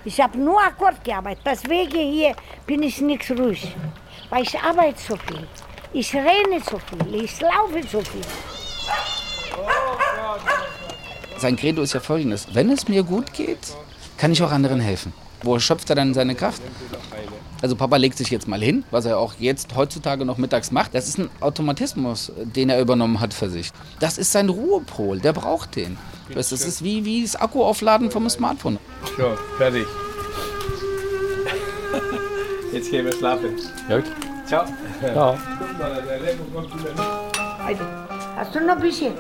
Speaker 6: Ich habe nur Akkord gearbeitet. Deswegen hier bin ich nicht ruhig. Weil ich arbeite so viel. Ich renne so viel. Ich laufe so viel.
Speaker 4: Sein Credo ist ja folgendes: Wenn es mir gut geht, kann ich auch anderen helfen. Wo schöpft er dann seine Kraft? Also Papa legt sich jetzt mal hin, was er auch jetzt heutzutage noch mittags macht. Das ist ein Automatismus, den er übernommen hat für sich. Das ist sein Ruhepol, der braucht den. Das ist wie, wie das Akkuaufladen vom Smartphone.
Speaker 2: So, fertig. Jetzt gehen wir schlafen.
Speaker 19: Gut.
Speaker 2: Ciao.
Speaker 19: Ciao.
Speaker 6: Also, hast du noch ein bisschen?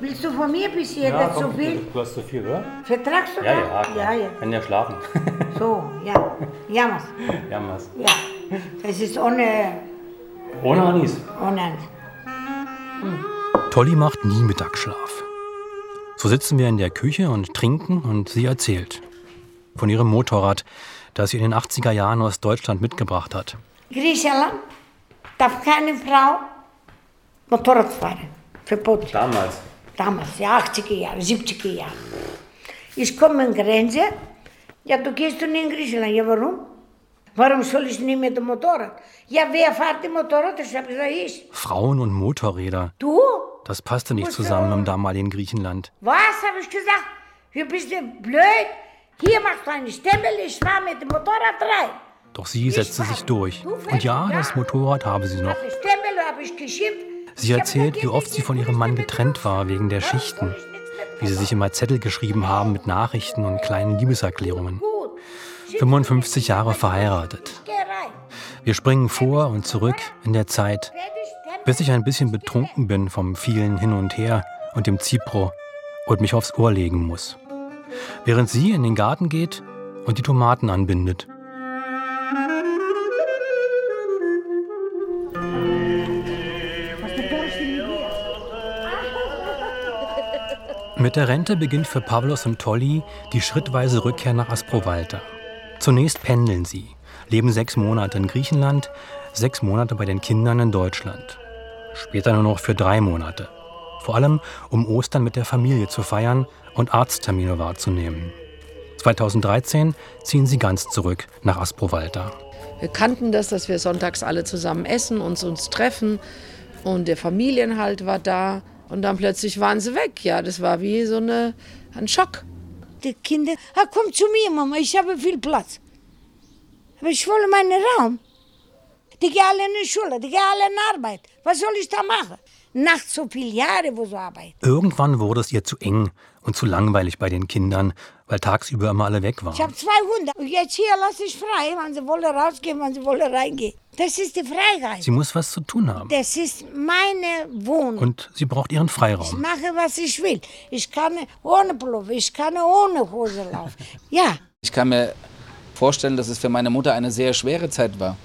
Speaker 6: Willst du von mir ein bisschen?
Speaker 19: Ja,
Speaker 6: das so
Speaker 19: komm,
Speaker 6: viel?
Speaker 19: Du hast zu viel, oder?
Speaker 6: Vertragst du
Speaker 19: Ja, ja, klar.
Speaker 6: ja, ja.
Speaker 19: Kann ja schlafen. (laughs)
Speaker 6: So, ja. Jammers.
Speaker 19: ja, was?
Speaker 6: Ja. Das ist ohne,
Speaker 19: Ohne Anis.
Speaker 6: ohne Angst.
Speaker 1: Tolly macht nie Mittagsschlaf. So sitzen wir in der Küche und trinken und sie erzählt. von ihrem Motorrad, das sie in den 80er Jahren aus Deutschland mitgebracht hat.
Speaker 6: Griechenland darf keine Frau Motorrad fahren. Verboten.
Speaker 19: Damals.
Speaker 6: Damals, ja, 80er Jahre, 70er Jahre. Ich komme an Grenze. Ja, du gehst du nicht in Griechenland. Ja, warum? Warum soll ich nicht mit dem Motorrad? Ja, wer fährt den Motorrad? Ich habe gesagt, ich.
Speaker 1: Frauen und Motorräder.
Speaker 6: Du?
Speaker 1: Das passte nicht zusammen im damaligen Griechenland.
Speaker 6: Was habe ich gesagt? Du bist du blöd? Hier machst du einen Stempel, ich fahre mit dem Motorrad rein.
Speaker 1: Doch sie setzte sich durch. Und ja, das Motorrad habe sie noch. Sie erzählt, wie oft sie von ihrem Mann getrennt war wegen der Schichten. Wie sie sich immer Zettel geschrieben haben mit Nachrichten und kleinen Liebeserklärungen. 55 Jahre verheiratet. Wir springen vor und zurück in der Zeit, bis ich ein bisschen betrunken bin vom vielen Hin und Her und dem Zipro und mich aufs Ohr legen muss. Während sie in den Garten geht und die Tomaten anbindet. Mit der Rente beginnt für Pavlos und Tolly die schrittweise Rückkehr nach Asprovalta. Zunächst pendeln sie, leben sechs Monate in Griechenland, sechs Monate bei den Kindern in Deutschland. Später nur noch für drei Monate. Vor allem, um Ostern mit der Familie zu feiern und Arzttermine wahrzunehmen. 2013 ziehen sie ganz zurück nach Asprovalta.
Speaker 13: Wir kannten das, dass wir sonntags alle zusammen essen, uns uns treffen und der Familienhalt war da und dann plötzlich waren sie weg. Ja, das war wie so eine, ein Schock.
Speaker 6: Die Kinder, ah, komm zu mir, Mama, ich habe viel Platz. Aber ich will meinen Raum. Die gehen alle in die Schule, die gehen alle in Arbeit. Was soll ich da machen? Nach so vielen Jahren, wo sie arbeiten.
Speaker 1: Irgendwann wurde es ihr zu eng und zu langweilig bei den Kindern, weil tagsüber immer alle weg waren.
Speaker 6: Ich habe zwei Hunde. Und jetzt hier lasse ich frei, wenn sie wollen rausgehen, wenn sie wollen reingehen. Das ist die Freiheit.
Speaker 1: Sie muss was zu tun haben.
Speaker 6: Das ist meine Wohnung.
Speaker 1: Und sie braucht ihren
Speaker 6: Ich
Speaker 1: Freiraum.
Speaker 6: mache, was ich will. Ich kann ohne Pullover, ich kann ohne Hose laufen. Ja,
Speaker 4: Ich kann mir vorstellen, dass es für meine Mutter eine sehr schwere Zeit war,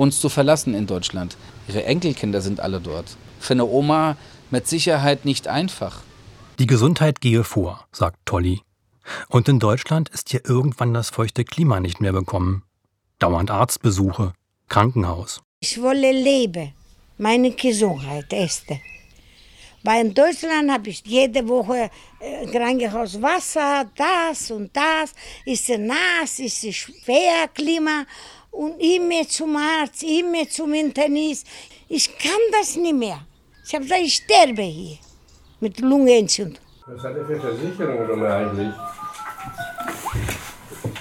Speaker 4: uns zu verlassen in Deutschland. Ihre Enkelkinder sind alle dort. Für eine Oma mit Sicherheit nicht einfach.
Speaker 1: Die Gesundheit gehe vor, sagt Tolly. Und in Deutschland ist ihr irgendwann das feuchte Klima nicht mehr bekommen. Dauernd Arztbesuche, Krankenhaus.
Speaker 6: ich wolle leben. Meine Gesundheit, erste. Weil in Deutschland habe ich jede Woche äh, Krankenhaus Wasser, das und das. Ist es nass, ist es schwer Klima und immer zum Arzt, immer zum Internist. Ich kann das nicht mehr. Ich habe gesagt, ich sterbe hier mit Lungenentzündung.
Speaker 2: Was hat er für Versicherungen eigentlich?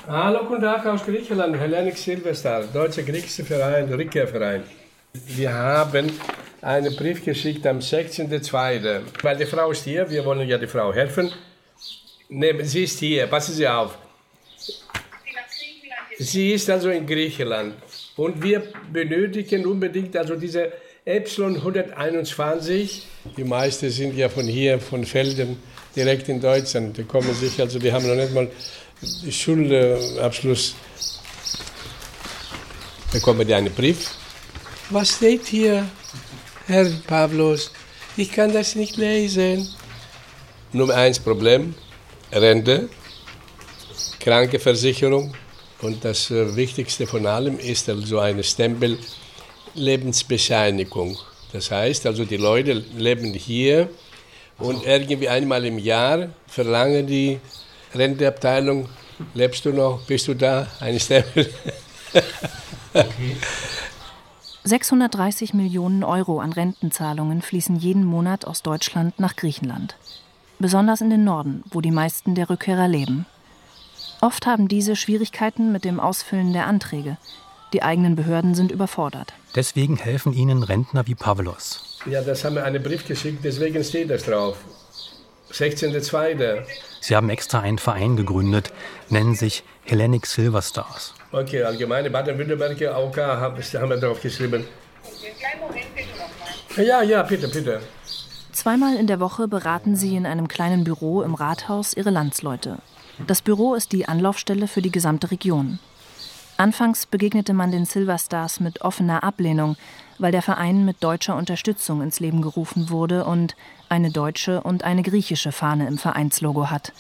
Speaker 2: Hallo, guten Tag aus Griechenland, Hellenic Silverstar, Deutscher Griechischer Verein, Rückkehrverein. Wir haben einen Brief geschickt am 16.02. Weil die Frau ist hier, wir wollen ja die Frau helfen. Nee, sie ist hier, passen Sie auf. Sie ist also in Griechenland und wir benötigen unbedingt also diese Epsilon 121. Die meisten sind ja von hier, von Felden, direkt in Deutschland. Die kommen sich, also die haben noch nicht mal Schulabschluss. Bekommen die einen Brief. Was steht hier, Herr Pavlos? Ich kann das nicht lesen. Nummer eins Problem, Rente, Krankenversicherung und das äh, Wichtigste von allem ist also eine Stempel Lebensbescheinigung. Das heißt also, die Leute leben hier und irgendwie einmal im Jahr verlangen die Renteabteilung, lebst du noch, bist du da, eine Stempel. (laughs)
Speaker 5: 630 Millionen Euro an Rentenzahlungen fließen jeden Monat aus Deutschland nach Griechenland. Besonders in den Norden, wo die meisten der Rückkehrer leben. Oft haben diese Schwierigkeiten mit dem Ausfüllen der Anträge. Die eigenen Behörden sind überfordert.
Speaker 1: Deswegen helfen ihnen Rentner wie Pavlos.
Speaker 2: Ja, das haben wir einen Brief geschickt, deswegen steht das drauf. 16.02.
Speaker 1: Sie haben extra einen Verein gegründet, nennen sich Hellenic Silver Stars.
Speaker 2: Okay, allgemeine Baden-Württemberger AOK haben haben wir drauf geschrieben. Ja, ja, bitte, bitte.
Speaker 5: Zweimal in der Woche beraten sie in einem kleinen Büro im Rathaus ihre Landsleute. Das Büro ist die Anlaufstelle für die gesamte Region. Anfangs begegnete man den Silver Stars mit offener Ablehnung, weil der Verein mit deutscher Unterstützung ins Leben gerufen wurde und eine deutsche und eine griechische Fahne im Vereinslogo hat.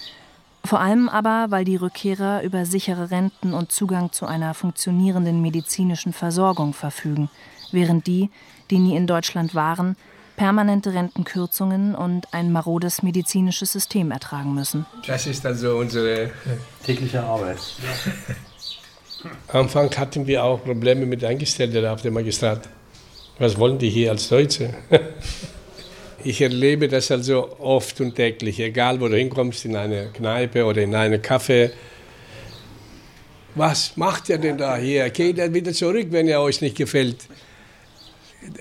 Speaker 5: Vor allem aber, weil die Rückkehrer über sichere Renten und Zugang zu einer funktionierenden medizinischen Versorgung verfügen, während die, die nie in Deutschland waren, permanente Rentenkürzungen und ein marodes medizinisches System ertragen müssen.
Speaker 2: Das ist also unsere
Speaker 19: tägliche Arbeit.
Speaker 2: Am Anfang hatten wir auch Probleme mit Angestellten auf dem Magistrat. Was wollen die hier als Deutsche? (laughs) Ich erlebe das also oft und täglich, egal wo du hinkommst, in eine Kneipe oder in einen Café. Was macht ihr denn da hier? Geht er wieder zurück, wenn er euch nicht gefällt?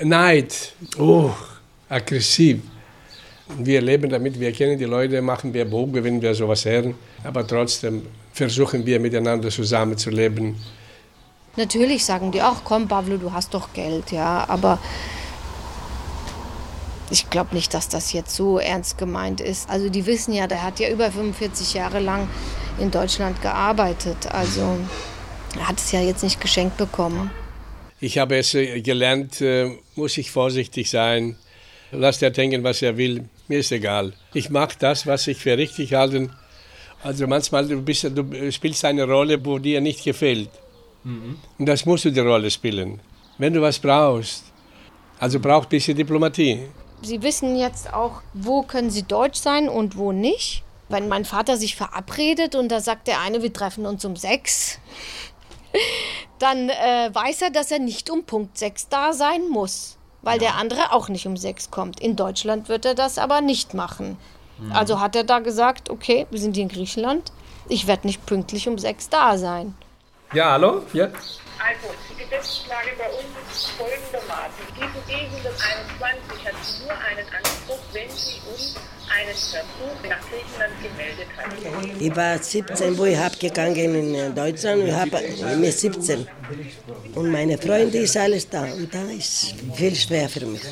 Speaker 2: Neid, oh, aggressiv. Wir leben damit, wir kennen die Leute, machen wir Bogen, wenn wir sowas hören. Aber trotzdem versuchen wir miteinander zusammenzuleben.
Speaker 12: Natürlich sagen die auch, komm Pablo, du hast doch Geld, ja, aber ich glaube nicht, dass das jetzt so ernst gemeint ist. Also die wissen ja, der hat ja über 45 Jahre lang in Deutschland gearbeitet. Also er hat es ja jetzt nicht geschenkt bekommen.
Speaker 2: Ich habe es äh, gelernt, äh, muss ich vorsichtig sein. Lass der denken, was er will. Mir ist egal. Ich mache das, was ich für richtig halte. Also manchmal du, bist, du spielst eine Rolle, wo dir nicht gefällt. Mhm. Und das musst du die Rolle spielen. Wenn du was brauchst, also braucht ein bisschen Diplomatie.
Speaker 12: Sie wissen jetzt auch, wo können Sie deutsch sein und wo nicht. Wenn mein Vater sich verabredet und da sagt der eine, wir treffen uns um sechs, (laughs) dann äh, weiß er, dass er nicht um Punkt sechs da sein muss, weil der andere auch nicht um sechs kommt. In Deutschland wird er das aber nicht machen. Mhm. Also hat er da gesagt, okay, wir sind hier in Griechenland, ich werde nicht pünktlich um sechs da sein.
Speaker 2: Ja, hallo? Ja.
Speaker 16: Also, die Gesetzeslage bei uns ist folgendermaßen. Diese E121 hat nur einen Anspruch, wenn sie uns einen Versuch nach Griechenland gemeldet hat.
Speaker 20: Ich war 17, wo ich habe gegangen in Deutschland. Ich habe mir 17. Und meine Freunde ist alles da. Und da ist viel schwer für mich.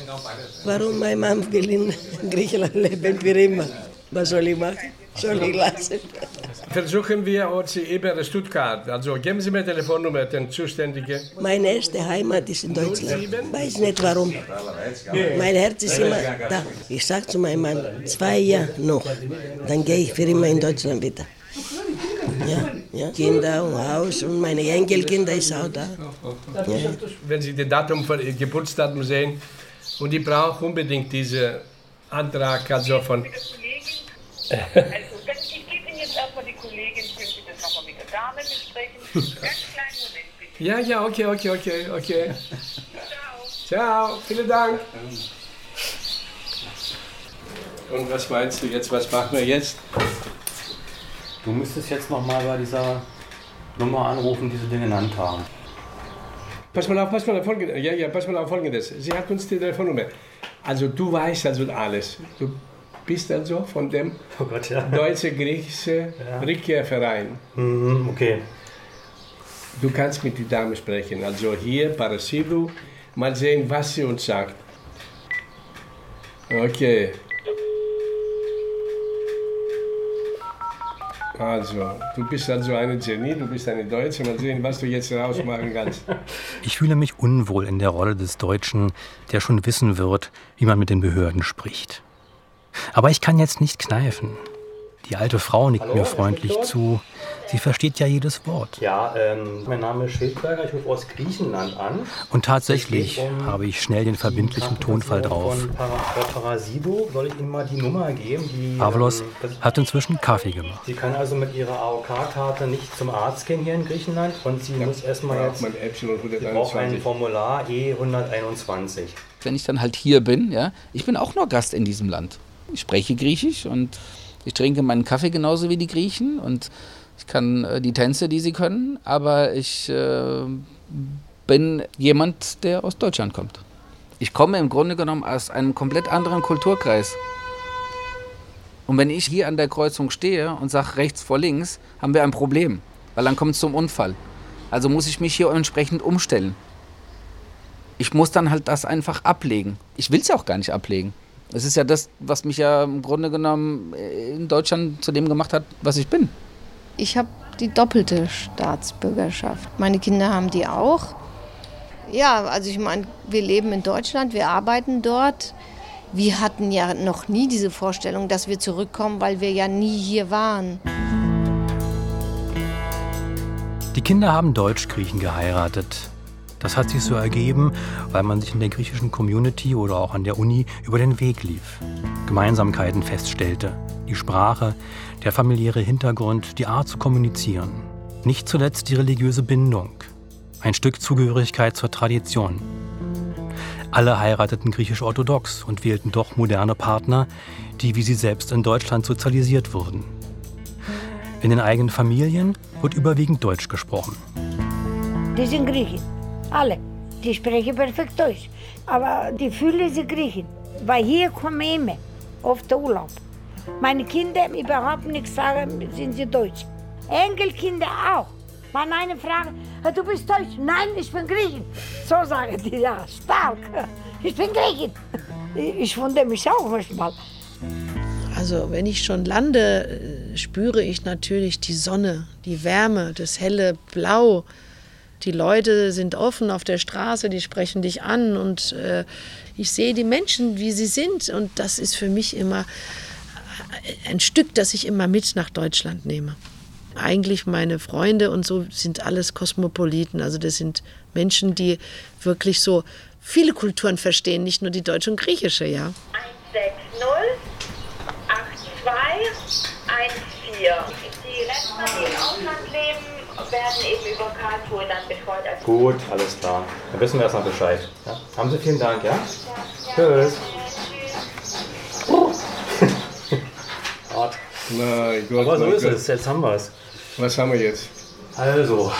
Speaker 20: Warum mein Mann will in Griechenland leben für immer? Was soll ich machen? Soll ich lassen?
Speaker 2: Versuchen wir uns über Stuttgart. Also geben Sie mir Telefonnummer, den Zuständigen.
Speaker 20: Meine erste Heimat ist in Deutschland. Weiß nicht warum. Mein Herz ist immer da. Ich sage zu meinem Mann, zwei Jahre noch, dann gehe ich für immer in Deutschland wieder. Ja, ja. Kinder und Haus und meine Enkelkinder ist auch da.
Speaker 2: Ja. Wenn Sie das Datum von Geburtsdatum sehen und ich brauche unbedingt diesen Antrag also von
Speaker 16: Also, ich gebe Ihnen jetzt erstmal die Kollegin, können Sie das nochmal mit der Dame besprechen. (laughs) Ganz kleinen Moment bitte.
Speaker 2: Ja, ja, okay, okay, okay, okay. Ciao. Ciao, vielen Dank. Und was meinst du jetzt, was machen wir jetzt?
Speaker 19: Du müsstest jetzt nochmal bei dieser Nummer anrufen, die sie dir genannt haben.
Speaker 2: Pass mal auf, pass mal auf folgendes. Ja, ja, pass mal auf folgendes. Sie hat uns die Telefonnummer. Also du weißt also alles. Du bist also von dem
Speaker 19: oh Gott, ja.
Speaker 2: deutsche-griechischen ja. Rückkehrverein.
Speaker 19: Mhm, okay.
Speaker 2: Du kannst mit der Dame sprechen. Also hier, Parasidou, mal sehen, was sie uns sagt. Okay. Also, du bist also eine Genie, du bist eine Deutsche. Mal sehen, was du jetzt rausmachen kannst. (laughs)
Speaker 1: Ich fühle mich unwohl in der Rolle des Deutschen, der schon wissen wird, wie man mit den Behörden spricht. Aber ich kann jetzt nicht kneifen. Die alte Frau nickt mir freundlich zu. Sie versteht ja jedes Wort.
Speaker 19: Ja, ähm, mein Name ist Schildberger, ich rufe aus Griechenland an.
Speaker 1: Und tatsächlich um habe ich schnell den verbindlichen Tonfall drauf.
Speaker 19: Parasido soll ich Ihnen mal die Nummer geben. Die,
Speaker 1: Pavlos
Speaker 19: ähm,
Speaker 1: hat inzwischen Kaffee gemacht.
Speaker 19: Sie kann also mit ihrer AOK-Karte nicht zum Arzt gehen hier in Griechenland und sie muss erstmal jetzt. Sie braucht ein Formular E121.
Speaker 4: Wenn ich dann halt hier bin, ja, ich bin auch nur Gast in diesem Land. Ich spreche Griechisch und ich trinke meinen Kaffee genauso wie die Griechen und ich kann äh, die Tänze, die sie können, aber ich äh, bin jemand, der aus Deutschland kommt. Ich komme im Grunde genommen aus einem komplett anderen Kulturkreis. Und wenn ich hier an der Kreuzung stehe und sage rechts vor links, haben wir ein Problem, weil dann kommt es zum Unfall. Also muss ich mich hier entsprechend umstellen. Ich muss dann halt das einfach ablegen. Ich will es auch gar nicht ablegen. Es ist ja das, was mich ja im Grunde genommen äh, in Deutschland zu dem gemacht hat, was ich bin.
Speaker 12: Ich habe die doppelte Staatsbürgerschaft. Meine Kinder haben die auch. Ja, also ich meine, wir leben in Deutschland, wir arbeiten dort. Wir hatten ja noch nie diese Vorstellung, dass wir zurückkommen, weil wir ja nie hier waren.
Speaker 1: Die Kinder haben Deutsch-Griechen geheiratet. Das hat sich so ergeben, weil man sich in der griechischen Community oder auch an der Uni über den Weg lief, Gemeinsamkeiten feststellte, die Sprache, der familiäre Hintergrund, die Art zu kommunizieren, nicht zuletzt die religiöse Bindung, ein Stück Zugehörigkeit zur Tradition. Alle heirateten griechisch-orthodox und wählten doch moderne Partner, die wie sie selbst in Deutschland sozialisiert wurden. In den eigenen Familien wird überwiegend Deutsch gesprochen.
Speaker 6: Die sind Griechen, alle. Die sprechen perfekt Deutsch. Aber die fühlen sich Griechen, weil hier kommen immer auf den Urlaub. Meine Kinder überhaupt nichts sagen, sind sie Deutsch. Enkelkinder auch. Wenn eine fragt, du bist Deutsch? Nein, ich bin Griechen. So sagen die, ja, stark. Ich bin Griechen. (laughs) Ich wundere mich auch manchmal.
Speaker 13: Also wenn ich schon lande, äh, spüre ich natürlich die Sonne, die Wärme, das helle Blau. Die Leute sind offen auf der Straße, die sprechen dich an und äh, ich sehe die Menschen, wie sie sind. Und das ist für mich immer ein Stück, das ich immer mit nach Deutschland nehme. Eigentlich meine Freunde und so sind alles Kosmopoliten. Also das sind Menschen, die wirklich so viele Kulturen verstehen, nicht nur die deutsche und griechische, ja.
Speaker 16: 160 8214. Die Rentner, die im Ausland leben, werden eben über Karlsruhe dann betreut. Also
Speaker 19: Gut, alles klar. Dann wissen wir erstmal Bescheid. Ja? Haben Sie vielen Dank, ja? Tschüss. Art.
Speaker 2: Mein Gott,
Speaker 19: Aber so ist
Speaker 2: Gott.
Speaker 19: es, jetzt haben wir es.
Speaker 2: Was haben wir jetzt?
Speaker 19: Also,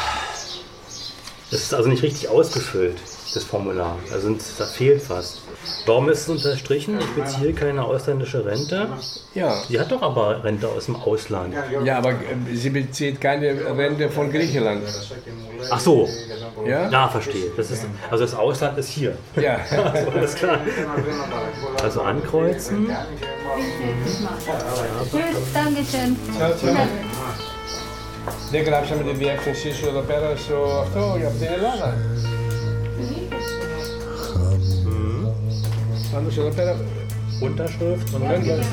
Speaker 19: das ist also nicht richtig ausgefüllt, das Formular. Da, sind, da fehlt was. Warum ist es unterstrichen? Ich beziehe keine ausländische Rente.
Speaker 2: Ja.
Speaker 19: Sie hat doch aber Rente aus dem Ausland.
Speaker 2: Ja, aber äh, sie bezieht keine Rente von Griechenland.
Speaker 19: Ach so.
Speaker 2: Ja?
Speaker 19: Ja, verstehe. Das ist, also das Ausland ist hier.
Speaker 2: Ja.
Speaker 19: also, alles (laughs) klar. Also ankreuzen.
Speaker 12: Tschüss, Dankeschön.
Speaker 2: Δεν γράψαμε τη διεύθυνσή σου εδώ πέρα στο αυτό για από την Ελλάδα. Handelsstöcke Lapela.
Speaker 19: Unterschrift und
Speaker 2: dann gleich.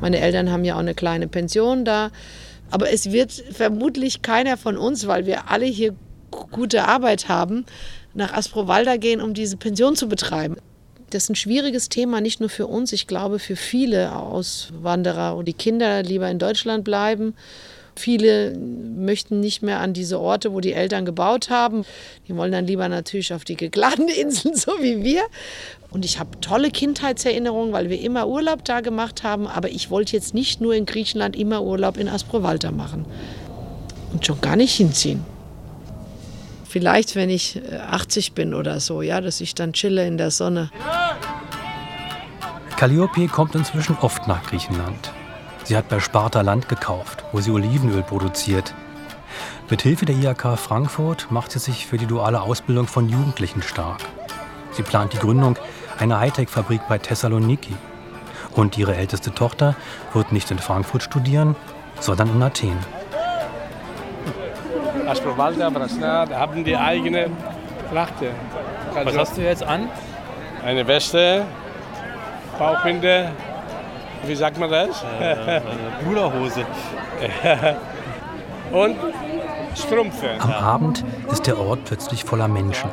Speaker 13: Meine Eltern haben ja auch eine kleine Pension da. Aber es wird vermutlich keiner von uns, weil wir alle hier gute Arbeit haben, nach Asprovalda gehen, um diese Pension zu betreiben. Das ist ein schwieriges Thema, nicht nur für uns, ich glaube für viele Auswanderer und die Kinder lieber in Deutschland bleiben Viele möchten nicht mehr an diese Orte, wo die Eltern gebaut haben. Die wollen dann lieber natürlich auf die gegladene (laughs) Inseln, so wie wir. Und ich habe tolle Kindheitserinnerungen, weil wir immer Urlaub da gemacht haben. Aber ich wollte jetzt nicht nur in Griechenland immer Urlaub in Asprovalta machen. Und schon gar nicht hinziehen. Vielleicht, wenn ich äh, 80 bin oder so, ja, dass ich dann chille in der Sonne.
Speaker 1: Calliope kommt inzwischen oft nach Griechenland. Sie hat bei Sparta Land gekauft, wo sie Olivenöl produziert. Mit Hilfe der IHK Frankfurt macht sie sich für die duale Ausbildung von Jugendlichen stark. Sie plant die Gründung einer Hightech-Fabrik bei Thessaloniki. Und ihre älteste Tochter wird nicht in Frankfurt studieren, sondern in Athen.
Speaker 2: Asprovalda, Brasnad haben die eigene Trachte.
Speaker 19: Was hast du jetzt an?
Speaker 2: Eine Weste, Bauchbinde, wie sagt man das?
Speaker 19: Äh, Bruderhose. (laughs)
Speaker 2: Und Strümpfe.
Speaker 1: Am Abend ist der Ort plötzlich voller Menschen.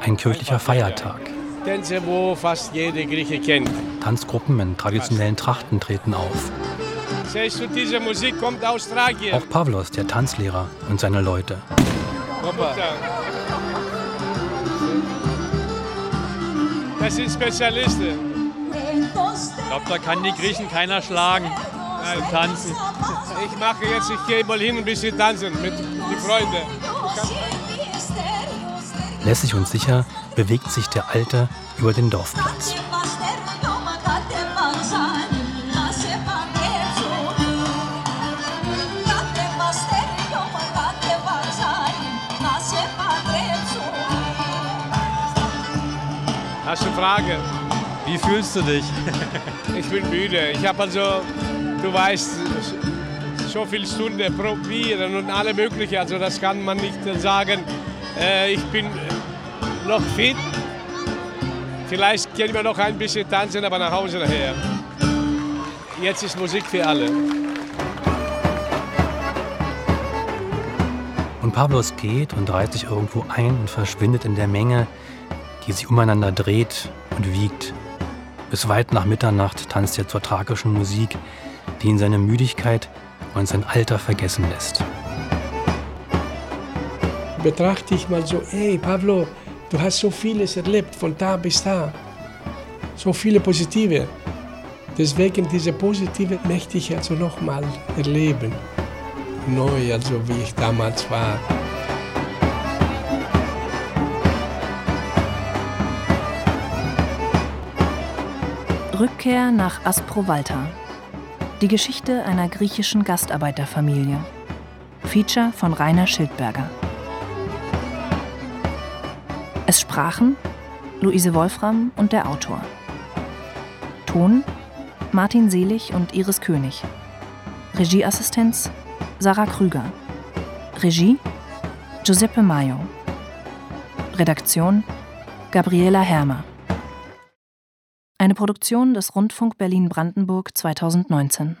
Speaker 1: Ein kirchlicher Feiertag.
Speaker 2: Tänze, wo fast jede Grieche kennt.
Speaker 1: Tanzgruppen in traditionellen Trachten treten auf.
Speaker 2: Siehst du, diese Musik kommt aus Thrakien.
Speaker 1: Auch Pavlos, der Tanzlehrer, und seine Leute.
Speaker 2: Das sind Spezialisten.
Speaker 19: Ich glaube, da kann die Griechen keiner schlagen. Zum Tanzen.
Speaker 2: Ich mache jetzt, ich gehe mal hin ein bisschen tanzen mit den Freunden.
Speaker 1: Lässig und sicher bewegt sich der Alte über den Dorfplatz.
Speaker 2: Hast du Fragen?
Speaker 19: Wie fühlst du dich?
Speaker 2: Ich bin müde. Ich habe also, du weißt, so viele Stunden probieren und alle mögliche. Also das kann man nicht sagen. Äh, ich bin noch fit. Vielleicht können wir noch ein bisschen tanzen, aber nach Hause nachher. Jetzt ist Musik für alle.
Speaker 1: Und Pavlos geht und reiht sich irgendwo ein und verschwindet in der Menge, die sich umeinander dreht und wiegt. Bis weit nach Mitternacht tanzt er zur tragischen Musik, die ihn seine Müdigkeit und sein Alter vergessen lässt.
Speaker 2: Betrachte ich mal so, hey Pablo, du hast so vieles erlebt, von da bis da. So viele positive. Deswegen diese positive möchte ich also nochmal erleben. Neu, also wie ich damals war.
Speaker 5: Rückkehr nach Asprovalta. Die Geschichte einer griechischen Gastarbeiterfamilie. Feature von Rainer Schildberger. Es sprachen Luise Wolfram und der Autor. Ton Martin Selig und Iris König. Regieassistenz Sarah Krüger. Regie Giuseppe Maio. Redaktion Gabriela Hermer. Eine Produktion des Rundfunk Berlin-Brandenburg 2019.